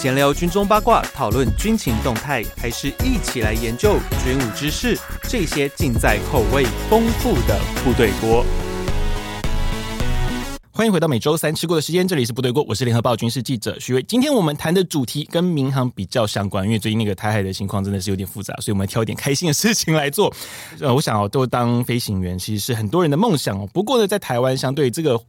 闲聊军中八卦，讨论军情动态，还是一起来研究军武知识？这些尽在口味丰富的部队锅。欢迎回到每周三吃过的时间，这里是部队锅，我是联合报军事记者徐伟。今天我们谈的主题跟民航比较相关，因为最近那个台海的情况真的是有点复杂，所以我们挑一点开心的事情来做。呃，我想哦，都当飞行员其实是很多人的梦想哦。不过呢，在台湾相对这个。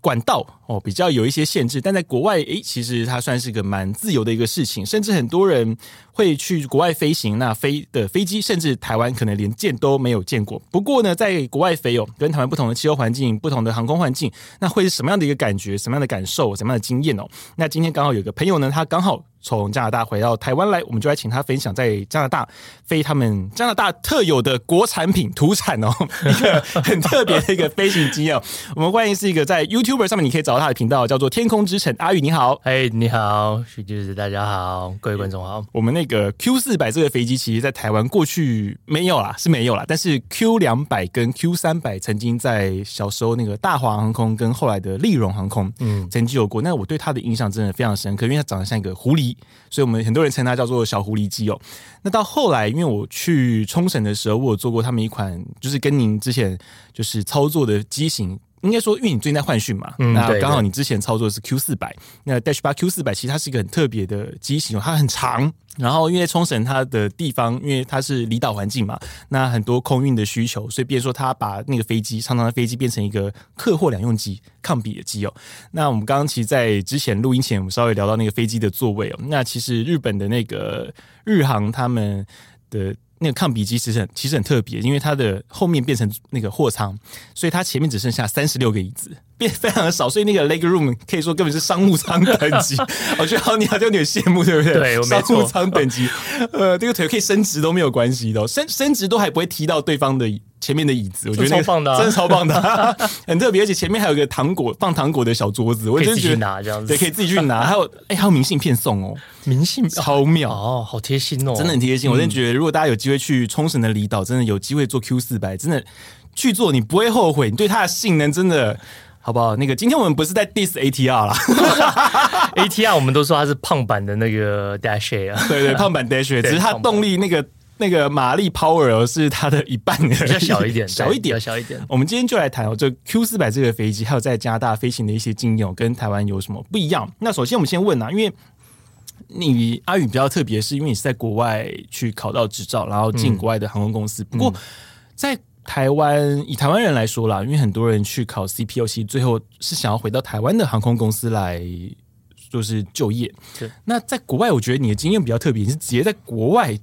管道哦，比较有一些限制，但在国外，诶，其实它算是个蛮自由的一个事情，甚至很多人会去国外飞行，那飞的飞机，甚至台湾可能连见都没有见过。不过呢，在国外飞哦，跟台湾不同的气候环境、不同的航空环境，那会是什么样的一个感觉？什么样的感受？什么样的经验哦？那今天刚好有个朋友呢，他刚好。从加拿大回到台湾来，我们就来请他分享在加拿大飞他们加拿大特有的国产品土产哦，一 个很特别的一个飞行经验。我们欢迎是一个在 YouTuber 上面你可以找到他的频道，叫做天空之城阿宇，你好，哎，hey, 你好，徐律师，大家好，各位观众好。我们那个 Q 四百这个飞机，其实在台湾过去没有啦，是没有啦。但是 Q 两百跟 Q 三百曾经在小时候那个大华航空跟后来的立荣航空，嗯，曾经有过。那我对它的印象真的非常深刻，因为它长得像一个狐狸。所以，我们很多人称它叫做小狐狸机哦。那到后来，因为我去冲绳的时候，我有做过他们一款，就是跟您之前就是操作的机型。应该说，因为你最近在换训嘛，嗯、那刚好你之前操作的是 Q 四百，那 Dash 八 Q 四百其实它是一个很特别的机型，它很长。然后因为冲绳它的地方，因为它是离岛环境嘛，那很多空运的需求，所以变说它把那个飞机长长的飞机变成一个客货两用机，抗比的机哦。那我们刚刚其实，在之前录音前，我们稍微聊到那个飞机的座位哦。那其实日本的那个日航他们的。那个抗笔机其实很其实很特别，因为它的后面变成那个货仓，所以它前面只剩下三十六个椅子，变 非常的少，所以那个 leg room 可以说根本是商务舱等级。我觉得好，你好像有点羡慕，对不对？对。商务舱等级，呃，这个腿可以伸直都没有关系的，伸伸直都还不会踢到对方的。前面的椅子，我觉得、那个、超棒的、啊，真的超棒的、啊，很特别，而且前面还有个糖果放糖果的小桌子，我可以自己去拿这样子，对，可以自己去拿。还有，哎、欸，还有明信片送哦，明信片超妙哦，好贴心哦，真的很贴心。我真的觉得，如果大家有机会去冲绳的离岛，真的有机会坐 Q 四百，真的去做你不会后悔，你对它的性能真的好不好？那个今天我们不是在 diss ATR 啦，ATR 我们都说它是胖版的那个 Dash A 啊，对对，胖版 Dash A，只是它动力那个。那个马力 power 是它的一半，比较小一点，小一点，小一点。我们今天就来谈哦，这 Q 四百这个飞机，还有在加拿大飞行的一些经验，跟台湾有什么不一样？那首先我们先问啊，因为你阿宇比较特别，是因为你是在国外去考到执照，然后进国外的航空公司。嗯、不过在台湾，以台湾人来说啦，因为很多人去考 CPO，其实最后是想要回到台湾的航空公司来就是就业。是那在国外，我觉得你的经验比较特别，你是直接在国外。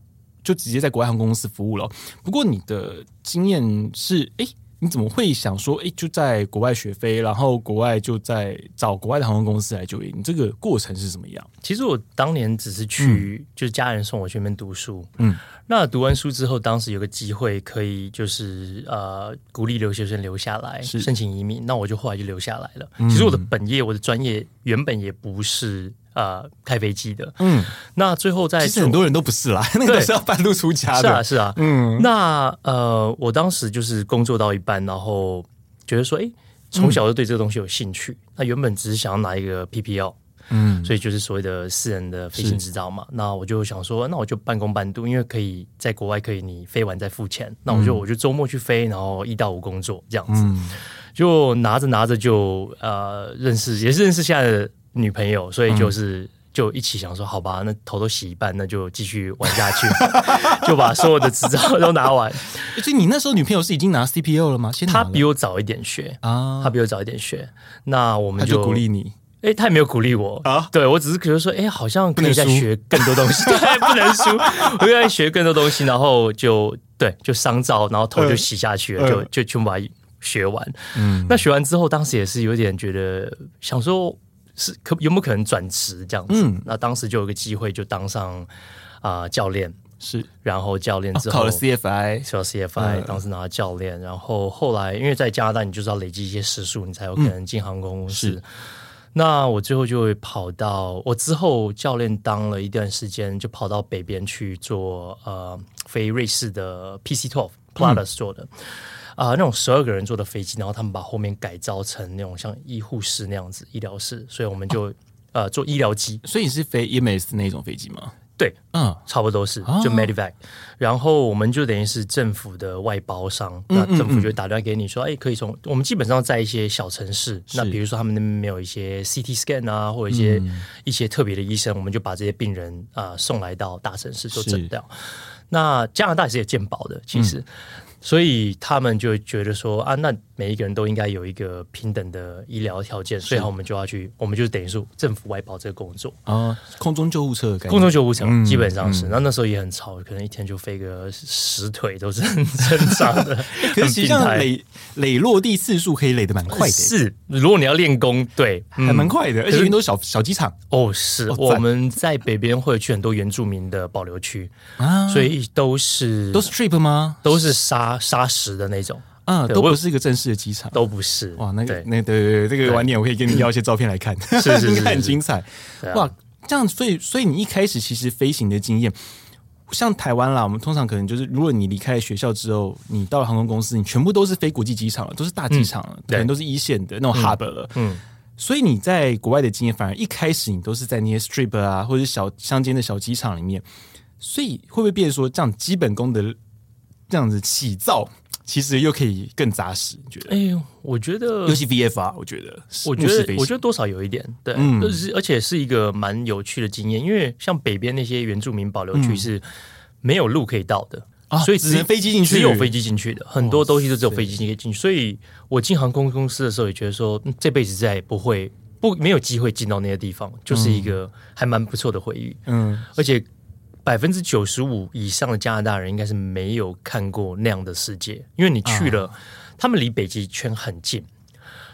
就直接在国外航空公司服务了。不过你的经验是，哎，你怎么会想说，哎，就在国外学飞，然后国外就在找国外的航空公司来就业？你这个过程是怎么样？其实我当年只是去，嗯、就是家人送我去那边读书。嗯，那读完书之后，当时有个机会可以，就是呃，鼓励留学生留下来申请移民。那我就后来就留下来了。嗯、其实我的本业，我的专业原本也不是。呃，开飞机的，嗯，那最后在其实很多人都不是啦，那个是要半路出家的，是啊，是啊，嗯，那呃，我当时就是工作到一半，然后觉得说，哎，从小就对这个东西有兴趣，嗯、那原本只是想要拿一个 PPL，嗯，所以就是所谓的私人的飞行执照嘛，那我就想说，那我就半工半读，因为可以在国外可以你飞完再付钱，那我就、嗯、我就周末去飞，然后一到五工作这样子，嗯、就拿着拿着就呃认识，也是认识现在的。女朋友，所以就是、嗯、就一起想说，好吧，那头都洗一半，那就继续玩下去，就把所有的执照都拿完。所以你那时候女朋友是已经拿 CPU 了吗？先她比我早一点学啊，她比我早一点学。那我们就，就鼓励你，哎、欸，她也没有鼓励我啊。对我只是觉得说，哎、欸，好像可以再学更多东西，对，不能输，我愿意学更多东西，然后就对，就伤照，然后头就洗下去了，呃、就就全部把它学完。嗯，那学完之后，当时也是有点觉得想说。是可有没有可能转职这样子？嗯，那当时就有个机会，就当上啊、呃、教练。是，然后教练之后、哦、考了 CFI，考 CFI，、嗯、当时拿了教练，然后后来因为在加拿大，你就是要累积一些时数，你才有可能进航空公司。嗯、那我最后就会跑到我之后教练当了一段时间，就跑到北边去做呃飞瑞士的 PC Twelve Plus 做的。嗯啊、呃，那种十二个人坐的飞机，然后他们把后面改造成那种像医护室那样子医疗室，所以我们就、哦、呃做医疗机，所以你是飞 EMS 那种飞机吗？对，嗯，差不多是就 Medivac，、哦、然后我们就等于是政府的外包商，嗯嗯嗯，那政府就打电话给你说，哎，可以从我们基本上在一些小城市，那比如说他们那边没有一些 CT scan 啊，或者一些、嗯、一些特别的医生，我们就把这些病人啊、呃、送来到大城市做诊疗。那加拿大也是有健保的，其实。所以他们就觉得说啊，那每一个人都应该有一个平等的医疗条件，所以我们就要去，我们就等于说政府外包这个工作啊，空中救护车，空中救护车、嗯、基本上是。那、嗯、那时候也很吵，可能一天就飞个十腿都是很正常的。可是实际上垒垒落地次数可以垒得蛮快的，是。如果你要练功，对，还蛮快的，而且因为都是小小机场哦。是，我们在北边会去很多原住民的保留区啊，所以都是都是 trip 吗？都是沙。沙石的那种，嗯，都不是一个正式的机场，都不是。哇，那个，那对对对，这个晚点我可以给你要一些照片来看，是是，是，是，是很精彩。哇，这样，所以所以你一开始其实飞行的经验，像台湾啦，我们通常可能就是，如果你离开了学校之后，你到了航空公司，你全部都是飞国际机场了，都是大机场了，可、嗯、能都是一线的那种 hub 了。嗯，所以你在国外的经验，反而一开始你都是在那些 strip 啊，或者是小乡间的小机场里面，所以会不会变成说，这样基本功的？这样子起造，其实又可以更扎实。你觉得？哎呦，我觉得，尤其 VFR，我觉得，我觉得，我觉得多少有一点，对，嗯，而且是一个蛮有趣的经验。因为像北边那些原住民保留区是没有路可以到的，啊，所以只能飞机进去，只有飞机进去的，很多东西都只有飞机可以进去。所以我进航空公司的时候也觉得说，这辈子再也不会不没有机会进到那些地方，就是一个还蛮不错的回忆。嗯，而且。百分之九十五以上的加拿大人应该是没有看过那样的世界，因为你去了，他们离北极圈很近，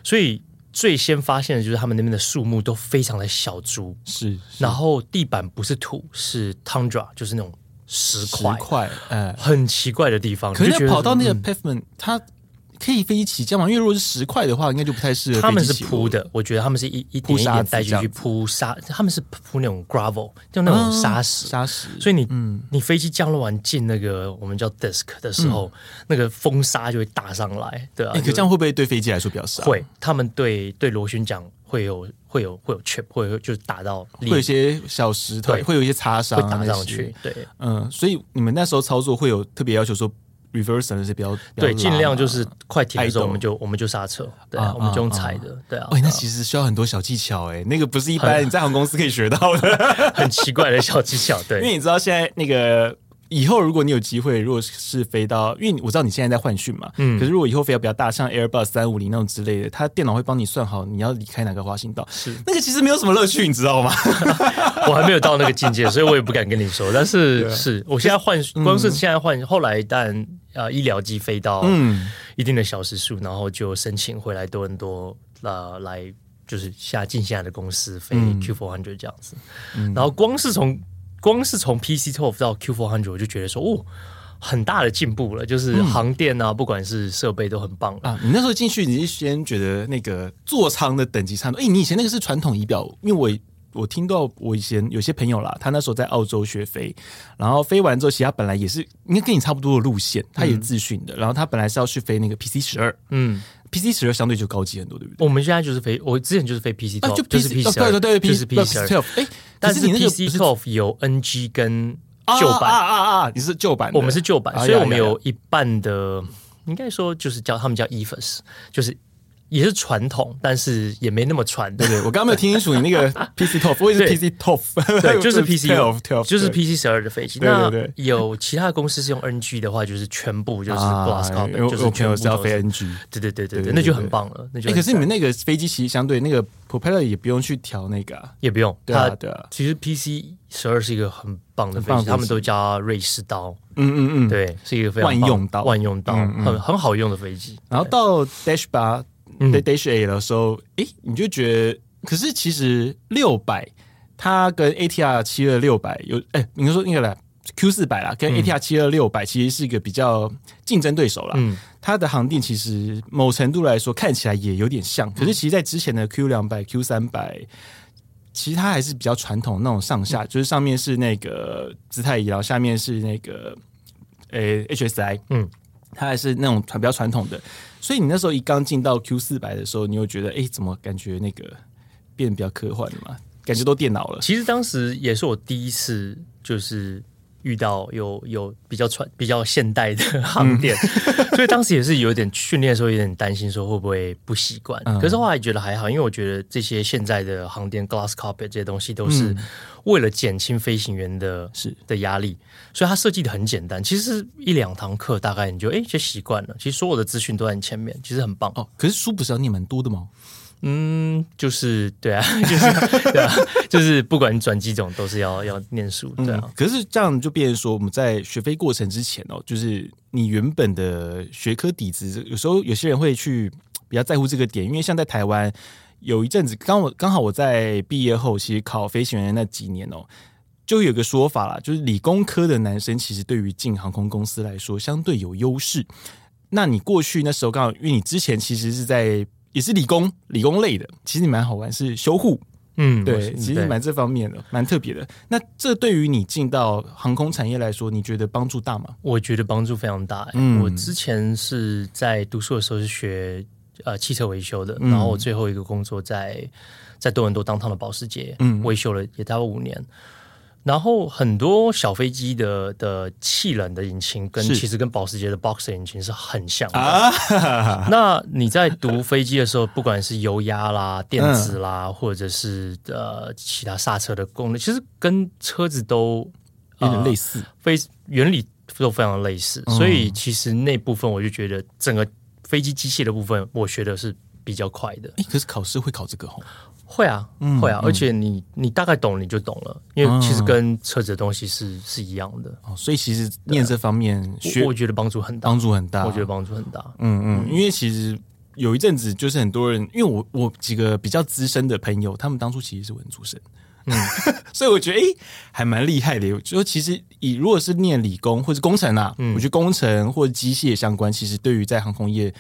所以最先发现的就是他们那边的树木都非常的小株，是，然后地板不是土，是 tundra，就是那种石块，石块，呃，很奇怪的地方。可是跑到那个 pavement，它。可以飞机起降吗？因为如果是石块的话，应该就不太适合。他们是铺的，我觉得他们是一一点一点带进去铺沙，他们是铺那种 gravel，就那种沙石。沙石。所以你，嗯，你飞机降落完进那个我们叫 disk 的时候，嗯、那个风沙就会打上来，对啊。欸、可这样会不会对飞机来说比较少？会，他们对对螺旋桨会有会有会有 chip，会有就是打到，会有一些小石头，会有一些擦伤，会打上去。对，嗯，所以你们那时候操作会有特别要求说。Reverse 那些比较对，尽量就是快停的时候，我们就我们就刹车，对啊，我们就用踩的，对啊。喂，那其实需要很多小技巧哎，那个不是一般你在航空公司可以学到的，很奇怪的小技巧。对，因为你知道现在那个以后，如果你有机会，如果是飞到，因为我知道你现在在换训嘛，嗯，可是如果以后飞到比较大，像 Airbus 三五零那种之类的，它电脑会帮你算好你要离开哪个滑行道，是那个其实没有什么乐趣，你知道吗？我还没有到那个境界，所以我也不敢跟你说。但是是我现在换，光是现在换，后来但。呃，医疗机飞到一定的小时数，嗯，然后就申请回来多伦多，呃，来就是下进下的公司飞 Q four hundred 这样子。嗯，然后光是从光是从 PC12 到 Q four hundred 我就觉得说，哦，很大的进步了，就是航电啊，嗯，不管是设备都很棒啊。你那时候进去，你是先觉得那个座舱的等级差不多？哎，你以前那个是传统仪表，因为我。我听到我以前有些朋友啦，他那时候在澳洲学飞，然后飞完之后，其实他本来也是应该跟你差不多的路线，他也自训的，然后他本来是要去飞那个 PC 十二，嗯，PC 十二相对就高级很多，对不对？我们现在就是飞，我之前就是飞 PC 12，就 PC 十二，对对对，就是 PC 十二。哎，但是你那个 PC twelve 有 NG 跟旧版啊啊啊！你是旧版，我们是旧版，所以我们有一半的，应该说就是叫他们叫 EFIRS，就是。也是传统，但是也没那么传。对对，我刚刚没有听清楚你那个 PC twelve，我也是 PC twelve，对，就是 PC twelve，就是 PC 十二的飞机。对对对，有其他公司是用 NG 的话，就是全部就是 glass cockpit，就是全部是要飞 NG。对对对对对，那就很棒了。那就可是你们那个飞机其实相对那个 propeller 也不用去调那个，也不用。对啊对啊，其实 PC 十二是一个很棒的飞机，他们都叫瑞士刀。嗯嗯嗯，对，是一个非常万用刀，万用刀，很很好用的飞机。然后到 Dash 八。在 Dash A 的时候，哎、欸，你就觉得，可是其实六百它跟 ATR 七二六百有，哎、欸，你说那个啦 Q 四百啦，跟 ATR 七二六百其实是一个比较竞争对手啦。嗯，它的航电其实某程度来说看起来也有点像，可是其实，在之前的 Q 两百、Q 三百，其实它还是比较传统那种上下，就是上面是那个姿态仪，然后下面是那个呃、欸、HSI，嗯，它还是那种比较传统的。所以你那时候一刚进到 Q 四百的时候，你又觉得哎、怎么感觉那个变得比较科幻了嘛？感觉都电脑了。其实当时也是我第一次，就是。遇到有有比较传比较现代的航店，嗯、所以当时也是有点训练的时候有点担心说会不会不习惯。嗯、可是后来觉得还好，因为我觉得这些现在的航店 glass carpet 这些东西都是为了减轻飞行员的是的压力，所以它设计的很简单。其实一两堂课大概你就哎就习惯了。其实所有的资讯都在你前面，其实很棒哦。可是书不是要念蛮多的吗？嗯，就是对啊，就是对啊，就是不管转机种都是要要念书，对啊、嗯。可是这样就变成说，我们在学飞过程之前哦，就是你原本的学科底子，有时候有些人会去比较在乎这个点，因为像在台湾有一阵子，刚我刚好我在毕业后，其实考飞行员那几年哦，就有个说法啦，就是理工科的男生其实对于进航空公司来说相对有优势。那你过去那时候刚好，因为你之前其实是在。也是理工理工类的，其实你蛮好玩，是修护，嗯，对，其实蛮这方面的，蛮特别的。那这对于你进到航空产业来说，你觉得帮助大吗？我觉得帮助非常大。嗯，我之前是在读书的时候是学呃汽车维修的，嗯、然后我最后一个工作在在多伦多当趟的保时捷，嗯，维修了也大概五年。然后很多小飞机的的气冷的引擎跟其实跟保时捷的 Boxer 引擎是很像的。啊、那你在读飞机的时候，不管是油压啦、电子啦，嗯、或者是呃其他刹车的功能，其实跟车子都有点类似，非原理都非常类似。嗯、所以其实那部分我就觉得整个飞机机械的部分，我学的是比较快的。可是考试会考这个会啊，嗯、会啊，而且你你大概懂你就懂了，因为其实跟车子的东西是是一样的，哦，所以其实念这方面学，我，我觉得帮助很大，帮助很大，我觉得帮助很大，嗯嗯，因为其实有一阵子就是很多人，因为我我几个比较资深的朋友，他们当初其实是文组生，嗯，所以我觉得哎、欸，还蛮厉害的，就说其实以如果是念理工或者工程啊，嗯、我觉得工程或者机械相关，其实对于在航空业。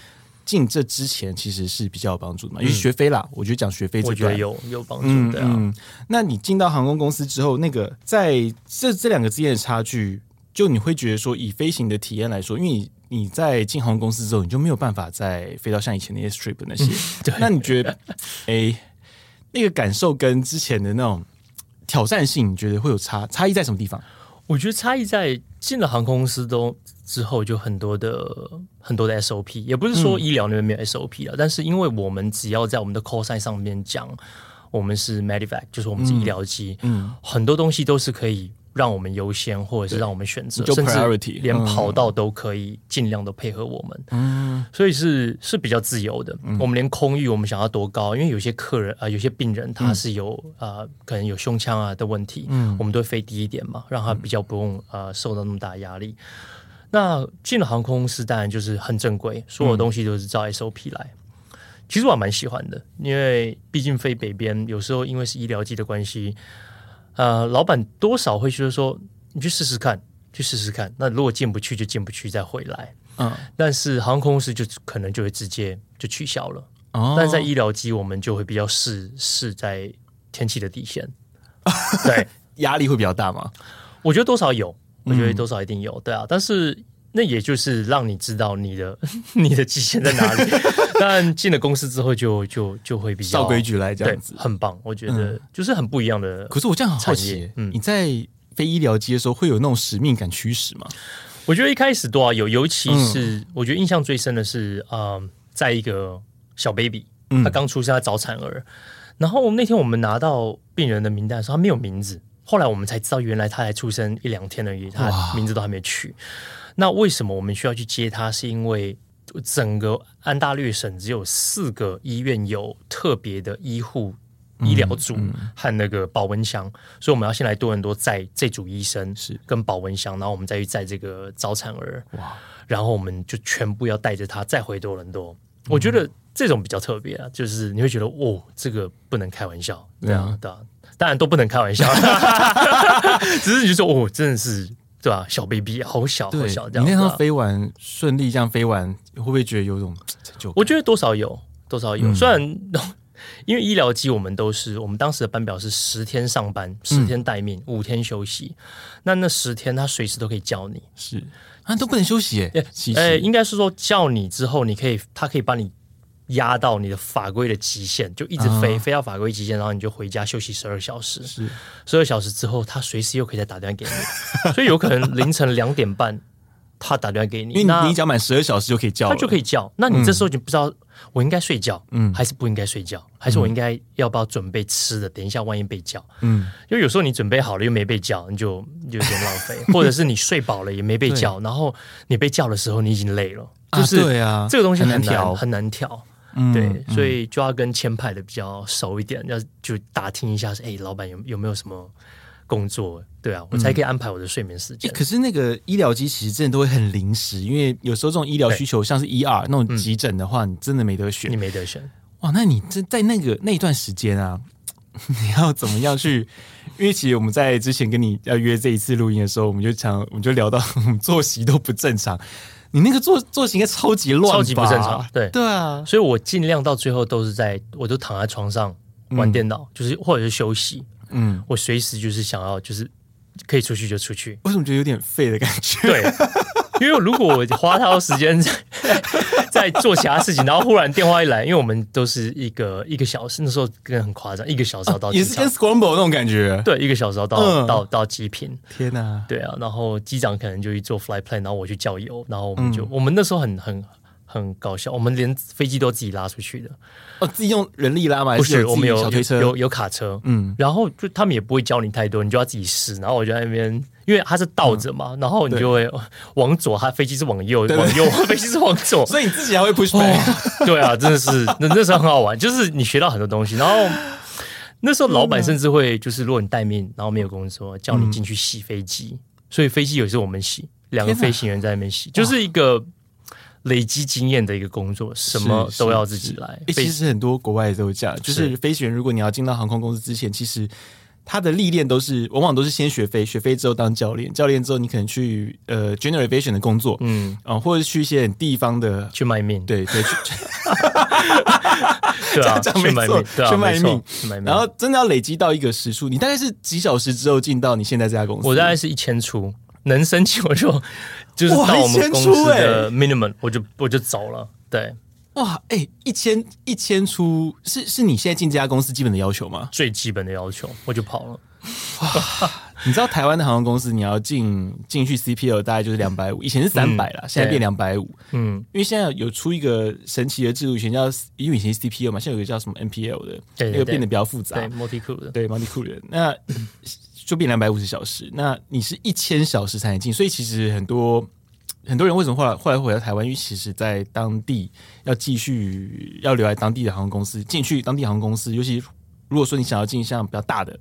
进这之前其实是比较有帮助的嘛，因为学飞啦，嗯、我觉得讲学飞这个有有帮助的、啊嗯。嗯，那你进到航空公司之后，那个在这这两个之间的差距，就你会觉得说，以飞行的体验来说，因为你你在进航空公司之后，你就没有办法再飞到像以前那些 strip 那些。那你觉得，哎、欸，那个感受跟之前的那种挑战性，你觉得会有差差异在什么地方？我觉得差异在进了航空公司都之后，就很多的很多的 SOP，也不是说医疗那边没有 SOP 了，嗯、但是因为我们只要在我们的 call sign 上面讲，我们是 Medivac，就是我们是医疗机，嗯，嗯很多东西都是可以。让我们优先，或者是让我们选择，甚至连跑道都可以尽量的配合我们。嗯，所以是是比较自由的。嗯、我们连空域，我们想要多高，因为有些客人啊、呃，有些病人他是有啊、可能有胸腔啊的问题，嗯，我们都会飞低一点嘛，让他比较不用啊、呃、受到那么大压力。那进了航空公司，当然就是很正规，所有东西都是照 SOP 来。嗯、其实我还蛮喜欢的，因为毕竟飞北边，有时候因为是医疗机的关系。呃，老板多少会觉得说，你去试试看，去试试看。那如果进不去就进不去，再回来。嗯，但是航空公司就可能就会直接就取消了。哦，但在医疗机，我们就会比较试试在天气的底线。对，压力会比较大吗？我觉得多少有，我觉得多少一定有。嗯、对啊，但是。那也就是让你知道你的 你的极限在哪里。但进了公司之后就，就就就会比较照规矩来这样子，很棒。我觉得就是很不一样的。可是我这样很好奇，嗯，你在非医疗机的时候会有那种使命感驱使吗？我觉得一开始多少有，尤其是我觉得印象最深的是，嗯，在一个小 baby，他刚出生，他早产儿。然后那天我们拿到病人的名单的时候，他没有名字。后来我们才知道，原来他才出生一两天而已，他名字都还没取。那为什么我们需要去接他？是因为整个安大略省只有四个医院有特别的医护医疗组和那个保温箱，所以我们要先来多伦多载这组医生是跟保温箱，然后我们再去载这个早产儿。哇！然后我们就全部要带着他再回多伦多。我觉得这种比较特别啊，就是你会觉得哦，这个不能开玩笑，对啊，对啊，当然都不能开玩笑，只是你就说哦，真的是。对吧？小 baby 好小，好小。这样。你那趟飞完顺利，这样飞完会不会觉得有种成就感？我觉得多少有，多少有。虽然 因为医疗机，我们都是我们当时的班表是十天上班，十天待命，五天休息。那那十天他随时都可以叫你，是啊，都不能休息。哎，哎，应该是说叫你之后，你可以，他可以帮你压到你的法规的极限，就一直飞、uh. 飞到法规极限，然后你就回家休息十二小时。是十二小时之后，他随时又可以再打电话给你，所以有可能凌晨两点半他打电话给你，因为你讲满十二小时就可以叫，他就可以叫。那你这时候就不知道。嗯我应该睡觉，嗯，还是不应该睡觉？还是我应该要不要准备吃的？等一下万一被叫，嗯，因为有时候你准备好了又没被叫，你就就有点浪费；或者是你睡饱了也没被叫，然后你被叫的时候你已经累了，就是对啊，这个东西很难调，很难调，对，所以就要跟签派的比较熟一点，要就打听一下，是哎，老板有有没有什么？工作对啊，我才可以安排我的睡眠时间。嗯欸、可是那个医疗机其实真的都会很临时，因为有时候这种医疗需求，像是 ER 那种急诊的话，你真的没得选，你没得选。哇，那你这在那个那一段时间啊，你要怎么样去？因为其实我们在之前跟你要约这一次录音的时候，我们就讲，我们就聊到作息都不正常。你那个作作息应该超级乱，超级不正常。对对啊，所以我尽量到最后都是在，我都躺在床上玩电脑，嗯、就是或者是休息。嗯，我随时就是想要，就是可以出去就出去。为什么觉得有点废的感觉？对，因为如果我花太多时间在 在做其他事情，然后忽然电话一来，因为我们都是一个一个小时，那时候跟很夸张，一个小时要到机、啊，也是跟 Scramble 那种感觉。对，一个小时要到、嗯、到到机坪。天哪！对啊，然后机长可能就去做 flight plan，然后我去叫油，然后我们就、嗯、我们那时候很很。很搞笑，我们连飞机都自己拉出去的，哦，自己用人力拉吗？不是，我们有小推车，有有卡车，嗯，然后就他们也不会教你太多，你就要自己试。然后我就在那边，因为它是倒着嘛、嗯，然后你就会往左，它飞机是往右，往右，飞机是往左，所以你自己还会 push back、哦。对啊，真的是那那时候很好玩，就是你学到很多东西。然后那时候老板甚至会，就是如果你待命，然后没有工作，叫你进去洗飞机、嗯，所以飞机有时候我们洗，两个飞行员在那边洗，就是一个。累积经验的一个工作，什么都要自己来。欸、其实很多国外都这样，就是。飞行员，如果你要进到航空公司之前，其实他的历练都是往往都是先学飞，学飞之后当教练，教练之后你可能去呃 general aviation 的工作，嗯。啊、呃，或者去一些地方的去卖命，对对，去 对啊，去卖命，去卖命，命，然后真的要累积到一个时数，你大概是几小时之后进到你现在这家公司？我大概是一千出，能申请我就。就是到我们公司的 minimum，我就我就走了。对，哇，哎、欸，一千一千出是是你现在进这家公司基本的要求吗？最基本的要求，我就跑了。哇，你知道台湾的航空公司，你要进进去 CPL 大概就是两百五，以前是三百了，现在变两百五。嗯，因为现在有出一个神奇的制度，以前叫因为以前是 CPL 嘛，现在有个叫什么 NPL 的，那个变得比较复杂。对，multi crew 的，对 multi crew 的那。就变两百五十小时，那你是一千小时才能进，所以其实很多很多人为什么后来后来回到台湾？因为其实在当地要继续要留在当地的航空公司进去当地航空公司，尤其如果说你想要进像比较大的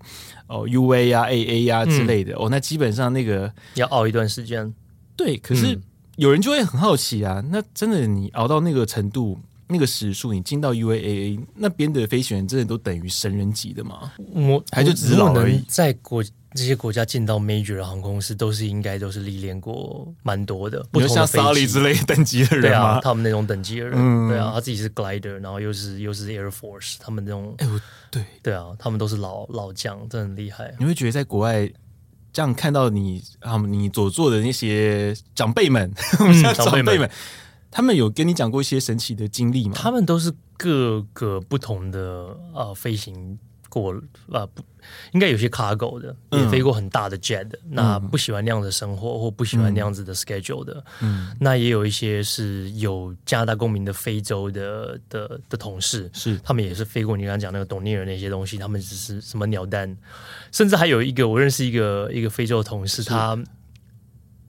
哦 UA 啊 AA 啊之类的、嗯、哦，那基本上那个要熬一段时间。对，可是有人就会很好奇啊，那真的你熬到那个程度？那个时数，你进到 UAA 那边的飞行员，真的都等于神人级的吗？我还就只是老而已。在国这些国家进到 major 的航空公司，都是应该都是历练过蛮多的，不同的像 Sully 之类等级的人对啊，他们那种等级的人，嗯、对啊，他自己是 glider，然后又是又是 Air Force，他们那种，哎，我对对啊，他们都是老老将，真的很厉害。你会觉得在国外这样看到你啊，你所做的那些长辈们，嗯、长辈们。他们有跟你讲过一些神奇的经历吗？他们都是各个不同的呃飞行过啊，不应该有些 cargo 的，也飞过很大的 jet 的。嗯、那不喜欢那样的生活，或不喜欢那样子的 schedule 的，嗯，那也有一些是有加拿大公民的非洲的的的同事，是他们也是飞过你刚刚讲那个 Dornier 那些东西，他们只是什么鸟蛋，甚至还有一个我认识一个一个非洲的同事，他。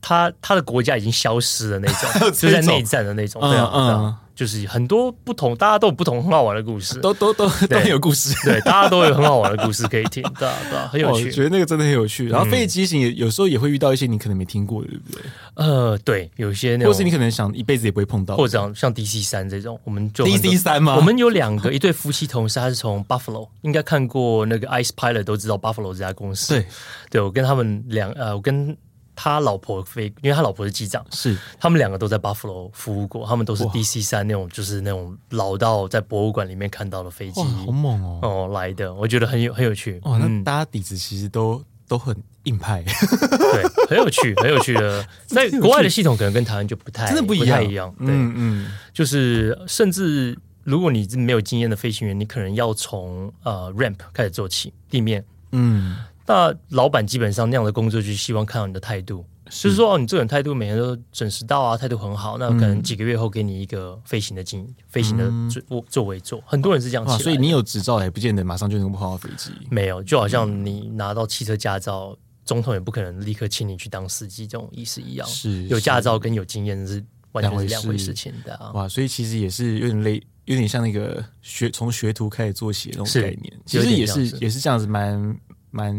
他他的国家已经消失了那 种，就在内战的那种，对啊，嗯，就是很多不同，大家都有不同很好玩的故事，都都都都很有故事，对，大家都有很好玩的故事可以听，对啊对啊，很有趣，我觉得那个真的很有趣。然后飞机型也有时候也会遇到一些你可能没听过的，对不对？呃，对，有一些那种，或是你可能想一辈子也不会碰到，或者像像 DC 三这种，我们就 DC 三吗？我们有两个一对夫妻同事，他是从 Buffalo，应该看过那个 Ice Pilot 都知道 Buffalo 这家公司，对，对我跟他们两呃，我跟。他老婆飞，因为他老婆是机长，是他们两个都在 Buffalo 服务过，他们都是 DC 三那种，就是那种老到在博物馆里面看到的飞机，好猛哦！哦，来的，我觉得很有很有趣。哦，那大家底子其实都、嗯、都很硬派，对，很有趣，很有趣的。在国外的系统可能跟台湾就不太真的不一样，不太一样。对，嗯嗯，就是甚至如果你是没有经验的飞行员，你可能要从呃 ramp 开始做起，地面。嗯，那老板基本上那样的工作就是希望看到你的态度，是就是说哦，你这个人态度每天都准时到啊，态度很好，那可能几个月后给你一个飞行的经飞行的座座位坐。很多人是这样子，所以你有执照也不见得马上就能够跑到飞机。没有，就好像你拿到汽车驾照，总统也不可能立刻请你去当司机，这种意思一样。是有驾照跟有经验是完全是两回事情的啊。哇，所以其实也是有点累。有点像那个学从学徒开始做起的那种概念，其实也是也是这样子，蛮蛮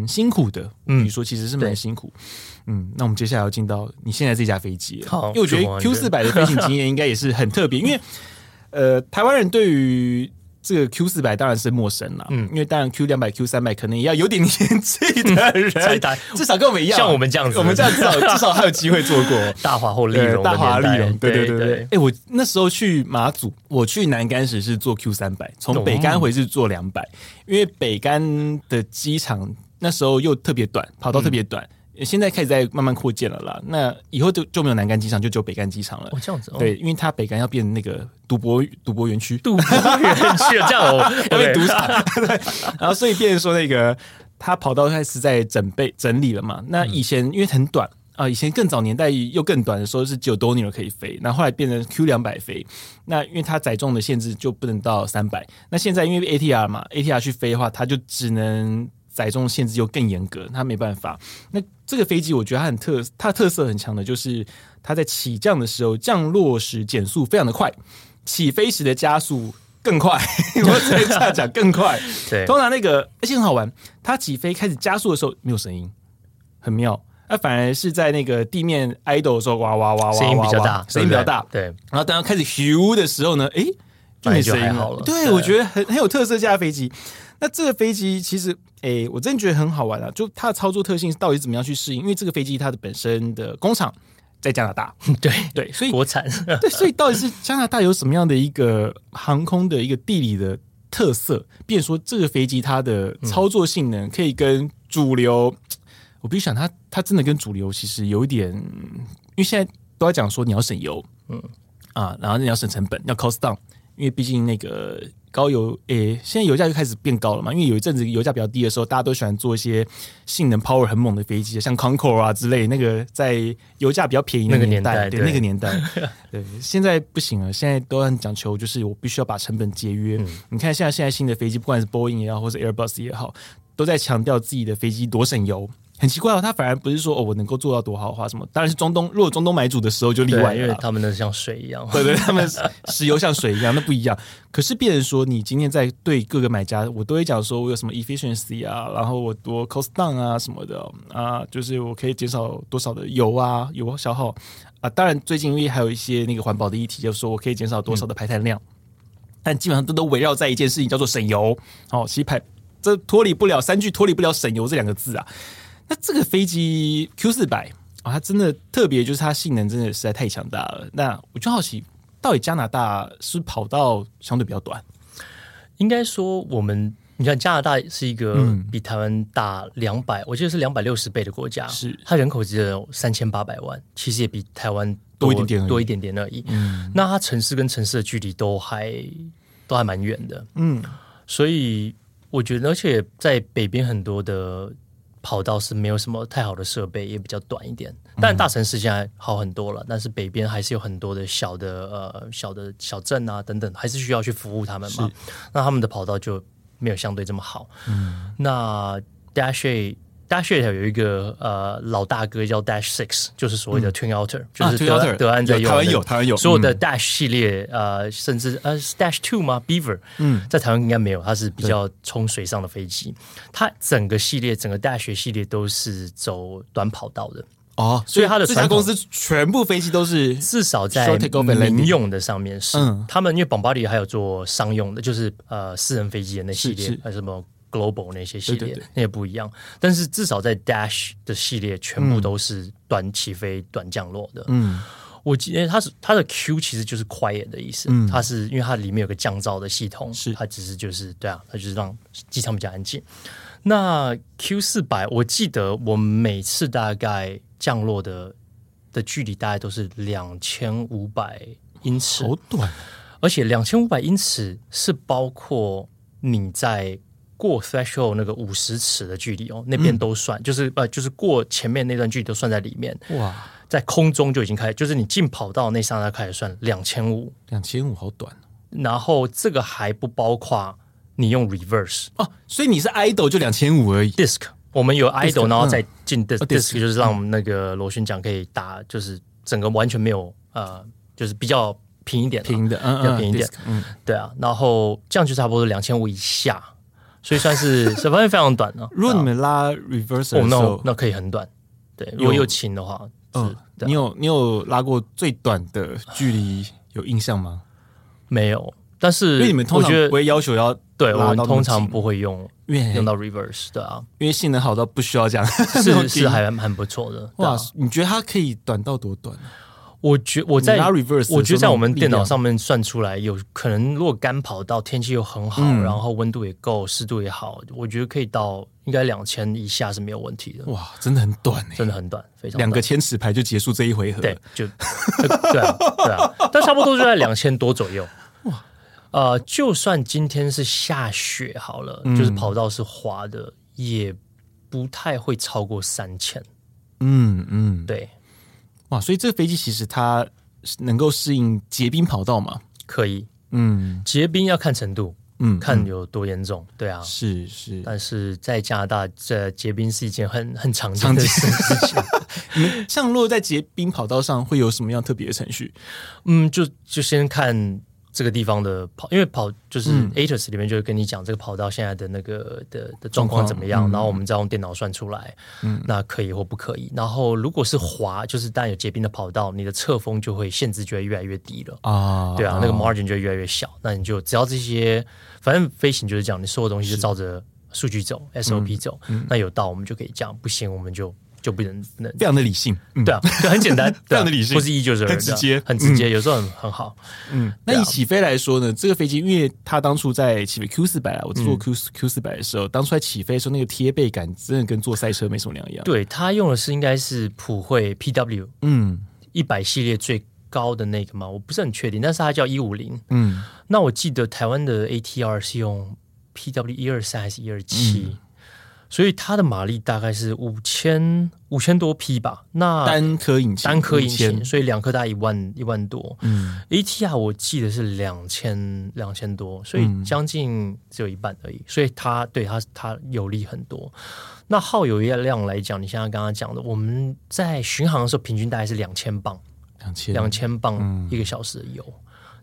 辛苦的。嗯，你说其实是蛮辛苦。嗯，那我们接下来要进到你现在这架飞机，好，因为我觉得 Q 四百的飞行经验应该也是很特别，因为呃，台湾人对于。这个 Q 四百当然是陌生了，嗯，因为当然 Q 两百、Q 三百可能也要有点年纪的人，至少跟我们一样，像我们这样子，我们这样至少 至少还有机会做过。大华或丽荣，大华丽荣，对对对对。哎，我那时候去马祖，我去南竿时是坐 Q 三百，从北竿回去坐两百，因为北竿的机场那时候又特别短，跑道特别短。现在开始在慢慢扩建了啦，那以后就就没有南竿机场，就只有北竿机场了。哦，这样子哦。对，因为它北竿要变那个赌博赌博园区，赌博园区这样哦，要变赌场。对，然后所以变成说那个它跑道开始在整备整理了嘛。那以前因为很短啊，以前更早年代又更短的时候是只有 Dornier 可以飞，那后，后来变成 Q 两百飞。那因为它载重的限制就不能到三百，那现在因为 ATR 嘛，ATR 去飞的话，它就只能。载重限制又更严格，它没办法。那这个飞机我觉得它很特，它的特色很强的，就是它在起降的时候，降落时减速非常的快，起飞时的加速更快。我只能这样讲，更快。对，通常那个而且很好玩，它起飞开始加速的时候没有声音，很妙。那反而是在那个地面 idle 的时候，哇哇哇哇，声音比较大，声音比较大。对，然后当它开始咻的时候呢，哎，就没声音了。对，我觉得很很有特色，这架飞机。那这个飞机其实，哎、欸，我真的觉得很好玩啊！就它的操作特性到底怎么样去适应？因为这个飞机它的本身的工厂在加拿大，对对，所以国产，对，所以到底是加拿大有什么样的一个航空的一个地理的特色？变说这个飞机它的操作性能可以跟主流，嗯、我必须想它，它真的跟主流其实有一点，因为现在都在讲说你要省油，嗯啊，然后你要省成本，要 cost down，因为毕竟那个。高油诶，现在油价就开始变高了嘛？因为有一阵子油价比较低的时候，大家都喜欢做一些性能 power 很猛的飞机，像 Concorde 啊之类。那个在油价比较便宜那个年代，对，对那个年代，对。现在不行了，现在都很讲求，就是我必须要把成本节约。嗯、你看，现在现在新的飞机，不管是 Boeing 也好，或是 Airbus 也好，都在强调自己的飞机多省油。很奇怪哦，他反而不是说哦，我能够做到多豪华什么？当然是中东，如果中东买主的时候就例外了，因为他们的像水一样，对对，他们石油像水一样，那不一样。可是，别人说你今天在对各个买家，我都会讲说我有什么 efficiency 啊，然后我多 cost down 啊什么的啊，就是我可以减少多少的油啊，油消耗啊。当然，最近因为还有一些那个环保的议题，就是说我可以减少多少的排碳量，嗯、但基本上都都围绕在一件事情，叫做省油。哦，其实排这脱离不了三句，脱离不了省油这两个字啊。那这个飞机 Q 四百啊，它真的特别，就是它性能真的实在太强大了。那我就好奇，到底加拿大是跑道相对比较短？应该说，我们你看加拿大是一个比台湾大两百、嗯，我记得是两百六十倍的国家，是它人口只有三千八百万，其实也比台湾多，多一点点，多一点点而已。嗯，那它城市跟城市的距离都还都还蛮远的。嗯，所以我觉得，而且在北边很多的。跑道是没有什么太好的设备，也比较短一点。但大城市现在好很多了，嗯、但是北边还是有很多的小的呃小的小镇啊等等，还是需要去服务他们嘛。那他们的跑道就没有相对这么好。嗯，那 Dash A。Dash 有一个呃老大哥叫 Dash Six，就是所谓的 Twin Otter，、嗯、就是德、啊、德安在用的。台湾有，台湾有所有的 Dash 系列，嗯、呃，甚至呃 Dash Two 吗？Beaver，嗯，在台湾应该没有，它是比较冲水上的飞机。它整个系列，整个 Dash 系列都是走短跑道的。哦，所以它的船公司全部飞机都是至少在民用的上面是。嗯、他们因为 Bombardier 还有做商用的，就是呃私人飞机的那系列，还有什么？Global 那些系列，对对对，那也不一样，但是至少在 Dash 的系列，全部都是短起飞、嗯、短降落的。嗯，我记得它是它的 Q 其实就是 quiet 的意思，嗯、它是因为它里面有个降噪的系统，是它只是就是对啊，它就是让机场比较安静。那 Q 四百，我记得我每次大概降落的的距离大概都是两千五百英尺，好短。而且两千五百英尺是包括你在过 threshold 那个五十尺的距离哦，那边都算，嗯、就是呃，就是过前面那段距离都算在里面。哇，在空中就已经开始，就是你进跑道那刹那开始算两千五，两千五好短。然后这个还不包括你用 reverse 哦，所以你是 idle 就两千五而已。disc 我们有 idle，然后再进 disc，disc 就是让我们那个螺旋桨可以打，就是整个完全没有呃，就是比较平一点，平的，嗯，比较平一点，嗯，对啊，然后这样就差不多两千五以下，所以算是是方面非常短呢。如果你们拉 reverse 哦，那那可以很短，对，如果有轻的话，嗯，你有你有拉过最短的距离有印象吗？没有，但是因为你们通常不会要求要对，我们通常不会用，用到 reverse，对啊，因为性能好到不需要这样，是 是还蛮不错的。哇，你觉得它可以短到多短？我觉我在我觉得在我们电脑上面算出来，有可能如果干跑道天气又很好，然后温度也够，湿度也好，我觉得可以到应该两千以下是没有问题的。哇，真的很短，真的很短，非常两个千尺牌就结束这一回合，对，就 对啊对啊，但差不多就在两千多左右。哇，呃，就算今天是下雪好了，就是跑道是滑的，也不太会超过三千。嗯嗯，对。哇，所以这个飞机其实它能够适应结冰跑道吗？可以，嗯，结冰要看程度，嗯，看有多严重，对啊，是是。但是在加拿大，这结冰是一件很很常见的事情。像落在结冰跑道上，会有什么样特别的程序？嗯，就就先看。这个地方的跑，因为跑就是 ATIS 里面就会跟你讲这个跑道现在的那个的的状况怎么样，嗯、然后我们再用电脑算出来，嗯，那可以或不可以。然后如果是滑，就是当然有结冰的跑道，你的侧风就会限制就会越来越低了啊，对啊，那个 margin 就会越来越小。那你就只要这些，反正飞行就是这样，你所有东西就照着数据走，SOP 走，嗯、那有到我们就可以这样，不行我们就。就不能能非常的理性，对啊，就很简单，非常的理性，不是一就是二，很直接，很直接，有时候很很好。嗯，那以起飞来说呢，这个飞机，因为它当初在起飞 Q 四百啊，我坐 Q Q 四百的时候，当初在起飞的时候，那个贴背感真的跟坐赛车没什么两样。对，它用的是应该是普惠 PW，嗯，一百系列最高的那个嘛，我不是很确定，但是它叫一五零，嗯，那我记得台湾的 ATR 是用 PW 一二三还是一二七？所以它的马力大概是五千五千多匹吧。那单颗引擎，单颗引擎，所以两颗大概一万一万多。嗯，ATR 我记得是两千两千多，所以将近只有一半而已。所以它对它它有利很多。那耗油量来讲，你像刚刚讲的，我们在巡航的时候平均大概是两千磅，两千两千磅一个小时的油，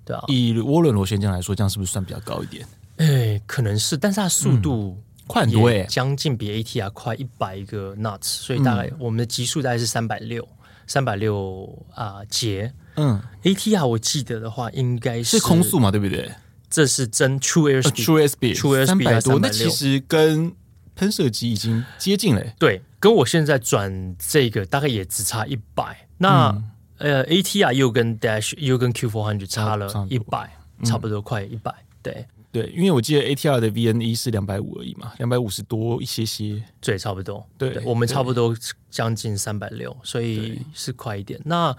对啊。以涡轮螺旋桨来说，这样是不是算比较高一点？哎，可能是，但是它速度。快很多哎，将近比 ATR 快一百个 knots，所以大概我们的极速大概是三百六，三百六啊节。嗯，ATR 我记得的话应该是是空速嘛，对不对？这是真 true airspeed，true airspeed，true airspeed 三百多，那其实跟喷射机已经接近了。对，跟我现在转这个大概也只差一百。那呃，ATR 又跟 Dash 又跟 Q400 差了一百，差不多快一百。对。对，因为我记得 ATR 的 VNE 是两百五而已嘛，两百五十多一些些，对，差不多。对，对我们差不多将近三百六，所以是快一点。那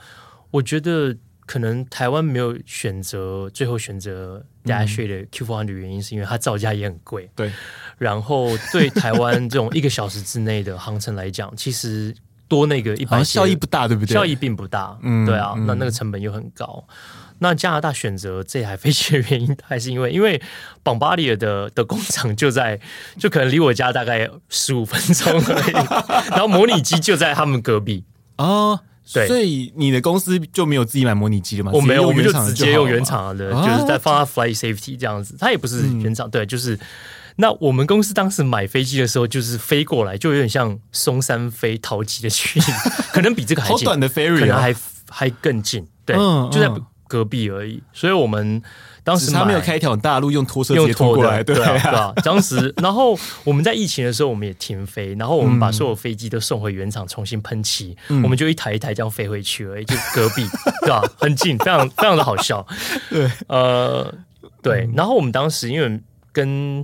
我觉得可能台湾没有选择，最后选择 Dash 的 Q400 的原因，是因为它造价也很贵。对，然后对台湾这种一个小时之内的航程来讲，其实多那个一百效益不大，对不对？效益并不大。嗯，对啊，那那个成本又很高。那加拿大选择这台飞机的原因，还是因为因为 Bombardier 的的工厂就在，就可能离我家大概十五分钟而已，然后模拟机就在他们隔壁 哦，对，所以你的公司就没有自己买模拟机了吗？我没有，我们就直接用原厂的，就是在放在 Flight Safety 这样子，它也不是原厂，对，就是那我们公司当时买飞机的时候，就是飞过来，就有点像松山飞桃机的距离，可能比这个还近，好短的 ferry，可能还还更近，对，就在。隔壁而已，所以我们当时他没有开一条大路，用拖车直接拖过来，对啊，对啊。当时，然后我们在疫情的时候，我们也停飞，然后我们把所有飞机都送回原厂重新喷漆，嗯、我们就一台一台这样飞回去而已，就隔壁，对吧？很近，非常非常的好笑。对，呃，对。然后我们当时因为跟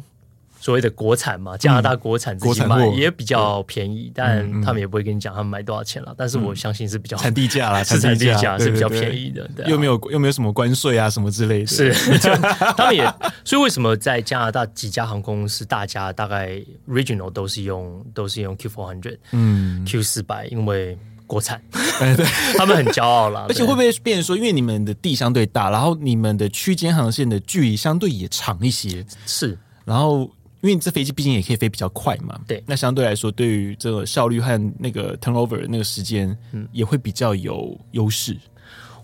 所谓的国产嘛，加拿大国产自己买也比较便宜，但他们也不会跟你讲他们买多少钱了。但是我相信是比较产地价啦，是产地价是比较便宜的，又没有又没有什么关税啊什么之类的。是，他们也所以为什么在加拿大几家航空公司，大家大概 regional 都是用都是用 Q four hundred，嗯，Q 四百，因为国产，对，他们很骄傲啦。而且会不会变成说，因为你们的地相对大，然后你们的区间航线的距离相对也长一些，是，然后。因为你这飞机毕竟也可以飞比较快嘛，对，那相对来说，对于这个效率和那个 turnover 那个时间，嗯，也会比较有优势。